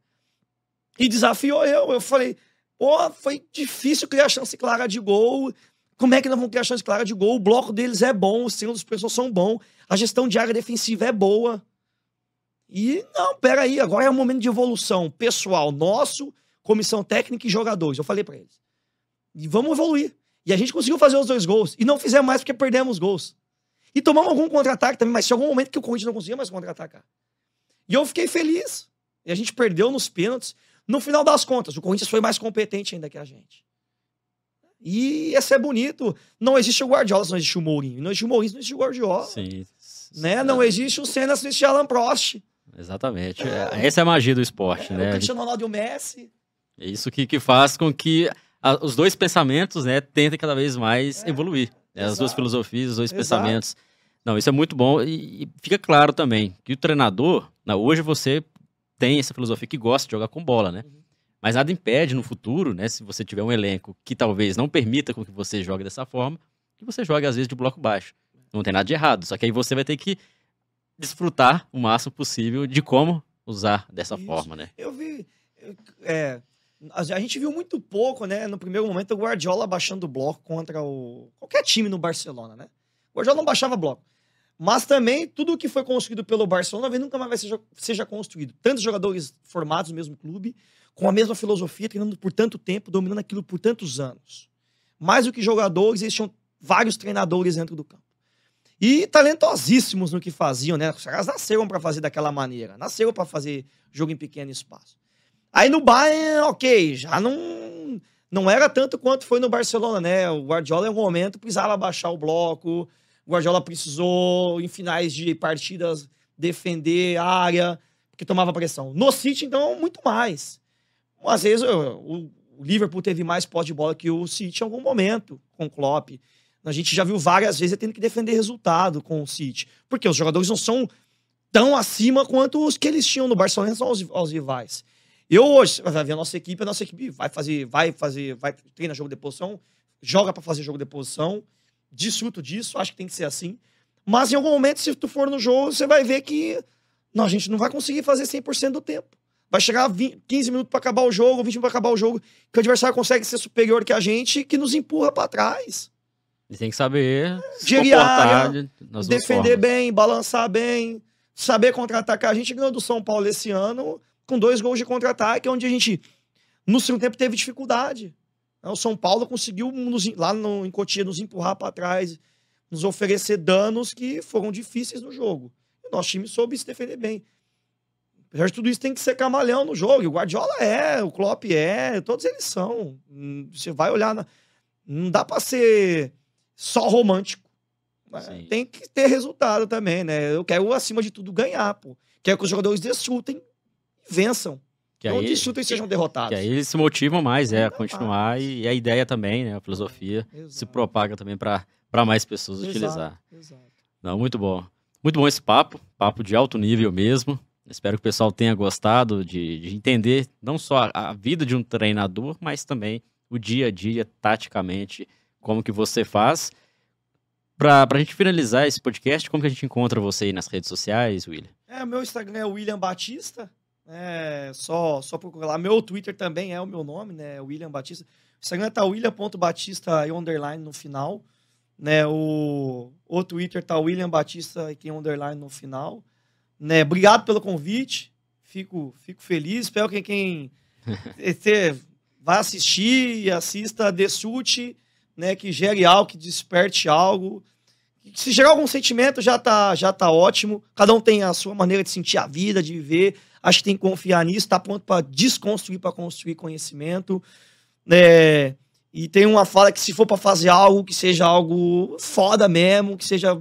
S2: E desafiou eu. Eu falei, pô, foi difícil criar chance clara de gol. Como é que nós vamos criar chance clara de gol? O bloco deles é bom, os treinos dos pessoas são bons, a gestão de área defensiva é boa. E não, peraí, agora é um momento de evolução pessoal nosso, comissão técnica e jogadores. Eu falei pra eles. E vamos evoluir. E a gente conseguiu fazer os dois gols. E não fizemos mais porque perdemos gols. E tomamos algum contra-ataque também, mas tinha algum momento que o Corinthians não conseguia mais contra-atacar. E eu fiquei feliz. E a gente perdeu nos pênaltis. No final das contas, o Corinthians foi mais competente ainda que a gente. E ia ser bonito. Não existe o Guardiola se não existe o Mourinho. Não existe o Mourinho se não existe o Guardiola.
S1: Sim.
S2: Né? Não existe o Senna se não existe Alan Prost.
S1: Exatamente. É, Essa é a magia do esporte,
S2: É,
S1: né?
S2: O Cristiano Ronaldo e o Messi.
S1: É isso que, que faz com que a- os dois pensamentos, né, tentem cada vez mais
S2: É,
S1: evoluir. né? As duas filosofias, os dois
S2: Exato.
S1: pensamentos. Não, isso é muito bom. E, e fica claro também que o treinador, né, hoje você tem essa filosofia que gosta de jogar com bola, né?
S2: Uhum.
S1: Mas nada impede no futuro, né, se você tiver um elenco que talvez não permita com que você jogue dessa forma, que você jogue às vezes de bloco baixo. Não tem nada de errado, só que aí você vai ter que desfrutar o máximo possível de como usar dessa
S2: Isso.
S1: forma, né?
S2: Eu vi. eu- É, a, gente viu muito pouco, né? No primeiro momento, o Guardiola baixando o bloco contra o. qualquer time no Barcelona, né? O Guardiola não baixava bloco. Mas também, tudo que foi construído pelo Barcelona nunca mais vai seja, seja construído. Tantos jogadores formados no mesmo clube, com a mesma filosofia, treinando por tanto tempo, dominando aquilo por tantos anos. Mais do que jogadores, existiam vários treinadores dentro do campo. E talentosíssimos no que faziam, né? Os caras nasceram para fazer daquela maneira. Nasceram para fazer jogo em pequeno espaço. Aí no Bayern, ok, já não, não era tanto quanto foi no Barcelona, né? O Guardiola, em um momento, precisava baixar o bloco. O Guardiola precisou, em finais de partidas, defender a área, porque tomava pressão. No City, então, muito mais. Às vezes, o Liverpool teve mais posse de bola que o City em algum momento, com o Klopp. A gente já viu várias vezes tendo que defender resultado com o City. Porque os jogadores não são tão acima quanto os que eles tinham no Barcelona aos, aos rivais. Eu hoje, vai ver a nossa equipe, a nossa equipe vai fazer, vai fazer, vai treinar jogo de posição, joga para fazer jogo de posição, desfruto disso, acho que tem que ser assim. Mas em algum momento, se tu for no jogo, você vai ver que não, a gente não vai conseguir fazer 100% do tempo. Vai chegar 20, 15 minutos para acabar o jogo, 20 minutos para acabar o jogo, que o adversário consegue ser superior que a gente, que nos empurra para trás.
S1: Ele tem que saber
S2: Gerir defender formas. bem, balançar bem, saber contra-atacar. A gente ganhou do São Paulo esse ano com dois gols de contra-ataque, onde a gente, no segundo tempo, teve dificuldade. O São Paulo conseguiu, nos, lá no, em Cotia, nos empurrar para trás, nos oferecer danos que foram difíceis no jogo. E o nosso time soube se defender bem. Apesar de tudo isso, tem que ser camalhão no jogo. O Guardiola é, o Klopp é, todos eles são. Hum, você vai olhar, na... não dá para ser só romântico. Né? Tem que ter resultado também, né? Eu quero, acima de tudo, ganhar, pô. Quero que os jogadores desfrutem e vençam.
S1: Que não
S2: desfrutem e sejam derrotados.
S1: Que aí eles se motivam mais, é, a continuar. E, e, a ideia também, né? A filosofia Exato. se propaga também para mais pessoas Exato. utilizar. Exato. Não, muito bom. Muito bom esse papo, papo de alto nível mesmo. Espero que o pessoal tenha gostado de, de entender não só a, a vida de um treinador, mas também o dia a dia, taticamente, como que você faz. Para a gente finalizar esse podcast, como que a gente encontra você aí nas redes sociais, William?
S2: É, meu Instagram é William Batista. É, só, só procurar lá. Meu Twitter também é o meu nome, né? William Batista. O Instagram tá william.batista e underline no final. Né? O, o Twitter tá William Batista e tem underline no final. Né? Obrigado pelo convite. Fico, fico feliz. Espero que quem <laughs> vai assistir e assista Dessute né, que gere algo, que desperte algo. Se gerar algum sentimento, já tá, já tá ótimo. Cada um tem a sua maneira de sentir a vida, de viver. Acho que tem que confiar nisso, tá pronto para desconstruir, para construir conhecimento. É, e tem uma fala que se for para fazer algo, que seja algo foda mesmo, que seja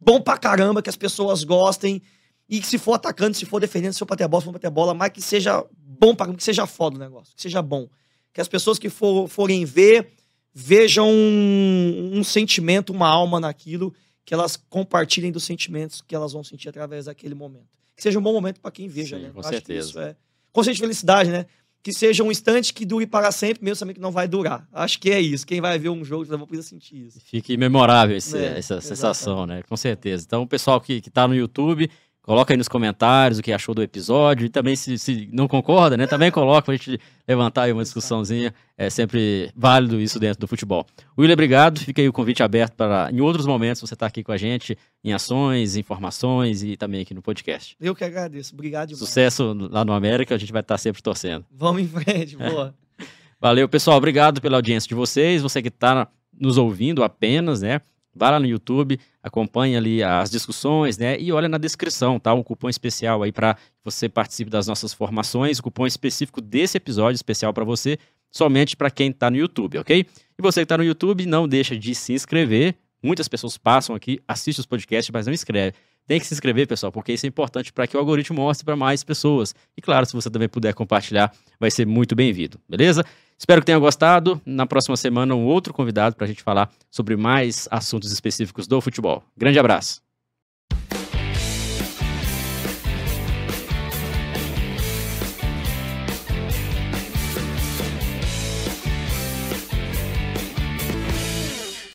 S2: bom pra caramba, que as pessoas gostem. E que se for atacando, se for defendendo, se for bater a bola, se for bater a bola, mas que seja bom pra que seja foda o negócio, que seja bom. Que as pessoas que for, forem ver vejam um, um, sentimento, uma alma naquilo, que elas compartilhem dos sentimentos que elas vão sentir através daquele momento. Que seja um bom momento para quem veja, Sim, né?
S1: Com Acho certeza.
S2: isso é conceito de felicidade, né? Que seja um instante que dure para sempre, mesmo sabendo que não vai durar. Acho que é isso. Quem vai ver um jogo já precisa sentir isso.
S1: Fique memorável esse, é, essa exatamente. sensação, né? Com certeza. Então, o pessoal que, que tá no YouTube, Coloca aí nos comentários o que achou do episódio. E também, se, se não concorda, né? Também coloca pra gente levantar aí uma discussãozinha. É sempre válido isso dentro do futebol. William, obrigado. Fica aí o convite aberto para, em outros momentos, você estar tá aqui com a gente, em ações, informações e também aqui no podcast.
S2: Eu que agradeço. Obrigado demais.
S1: Sucesso lá no América. A gente vai estar tá sempre torcendo.
S2: Vamos em frente. <laughs> Boa.
S1: Valeu, pessoal. Obrigado pela audiência de vocês. Você que está nos ouvindo apenas, né? Vá lá no YouTube, acompanhe ali as discussões, né? E olha na descrição, tá? Um cupom especial aí para você participe das nossas formações, cupom específico desse episódio especial para você, somente para quem está no YouTube, ok? E você que está no YouTube, não deixa de se inscrever. Muitas pessoas passam aqui, assistem os podcasts, mas não inscreve. Tem que se inscrever, pessoal, porque isso é importante para que o algoritmo mostre para mais pessoas. E claro, se você também puder compartilhar, vai ser muito bem-vindo, beleza? Espero que tenham gostado. Na próxima semana, um outro convidado para a gente falar sobre mais assuntos específicos do futebol. Grande abraço.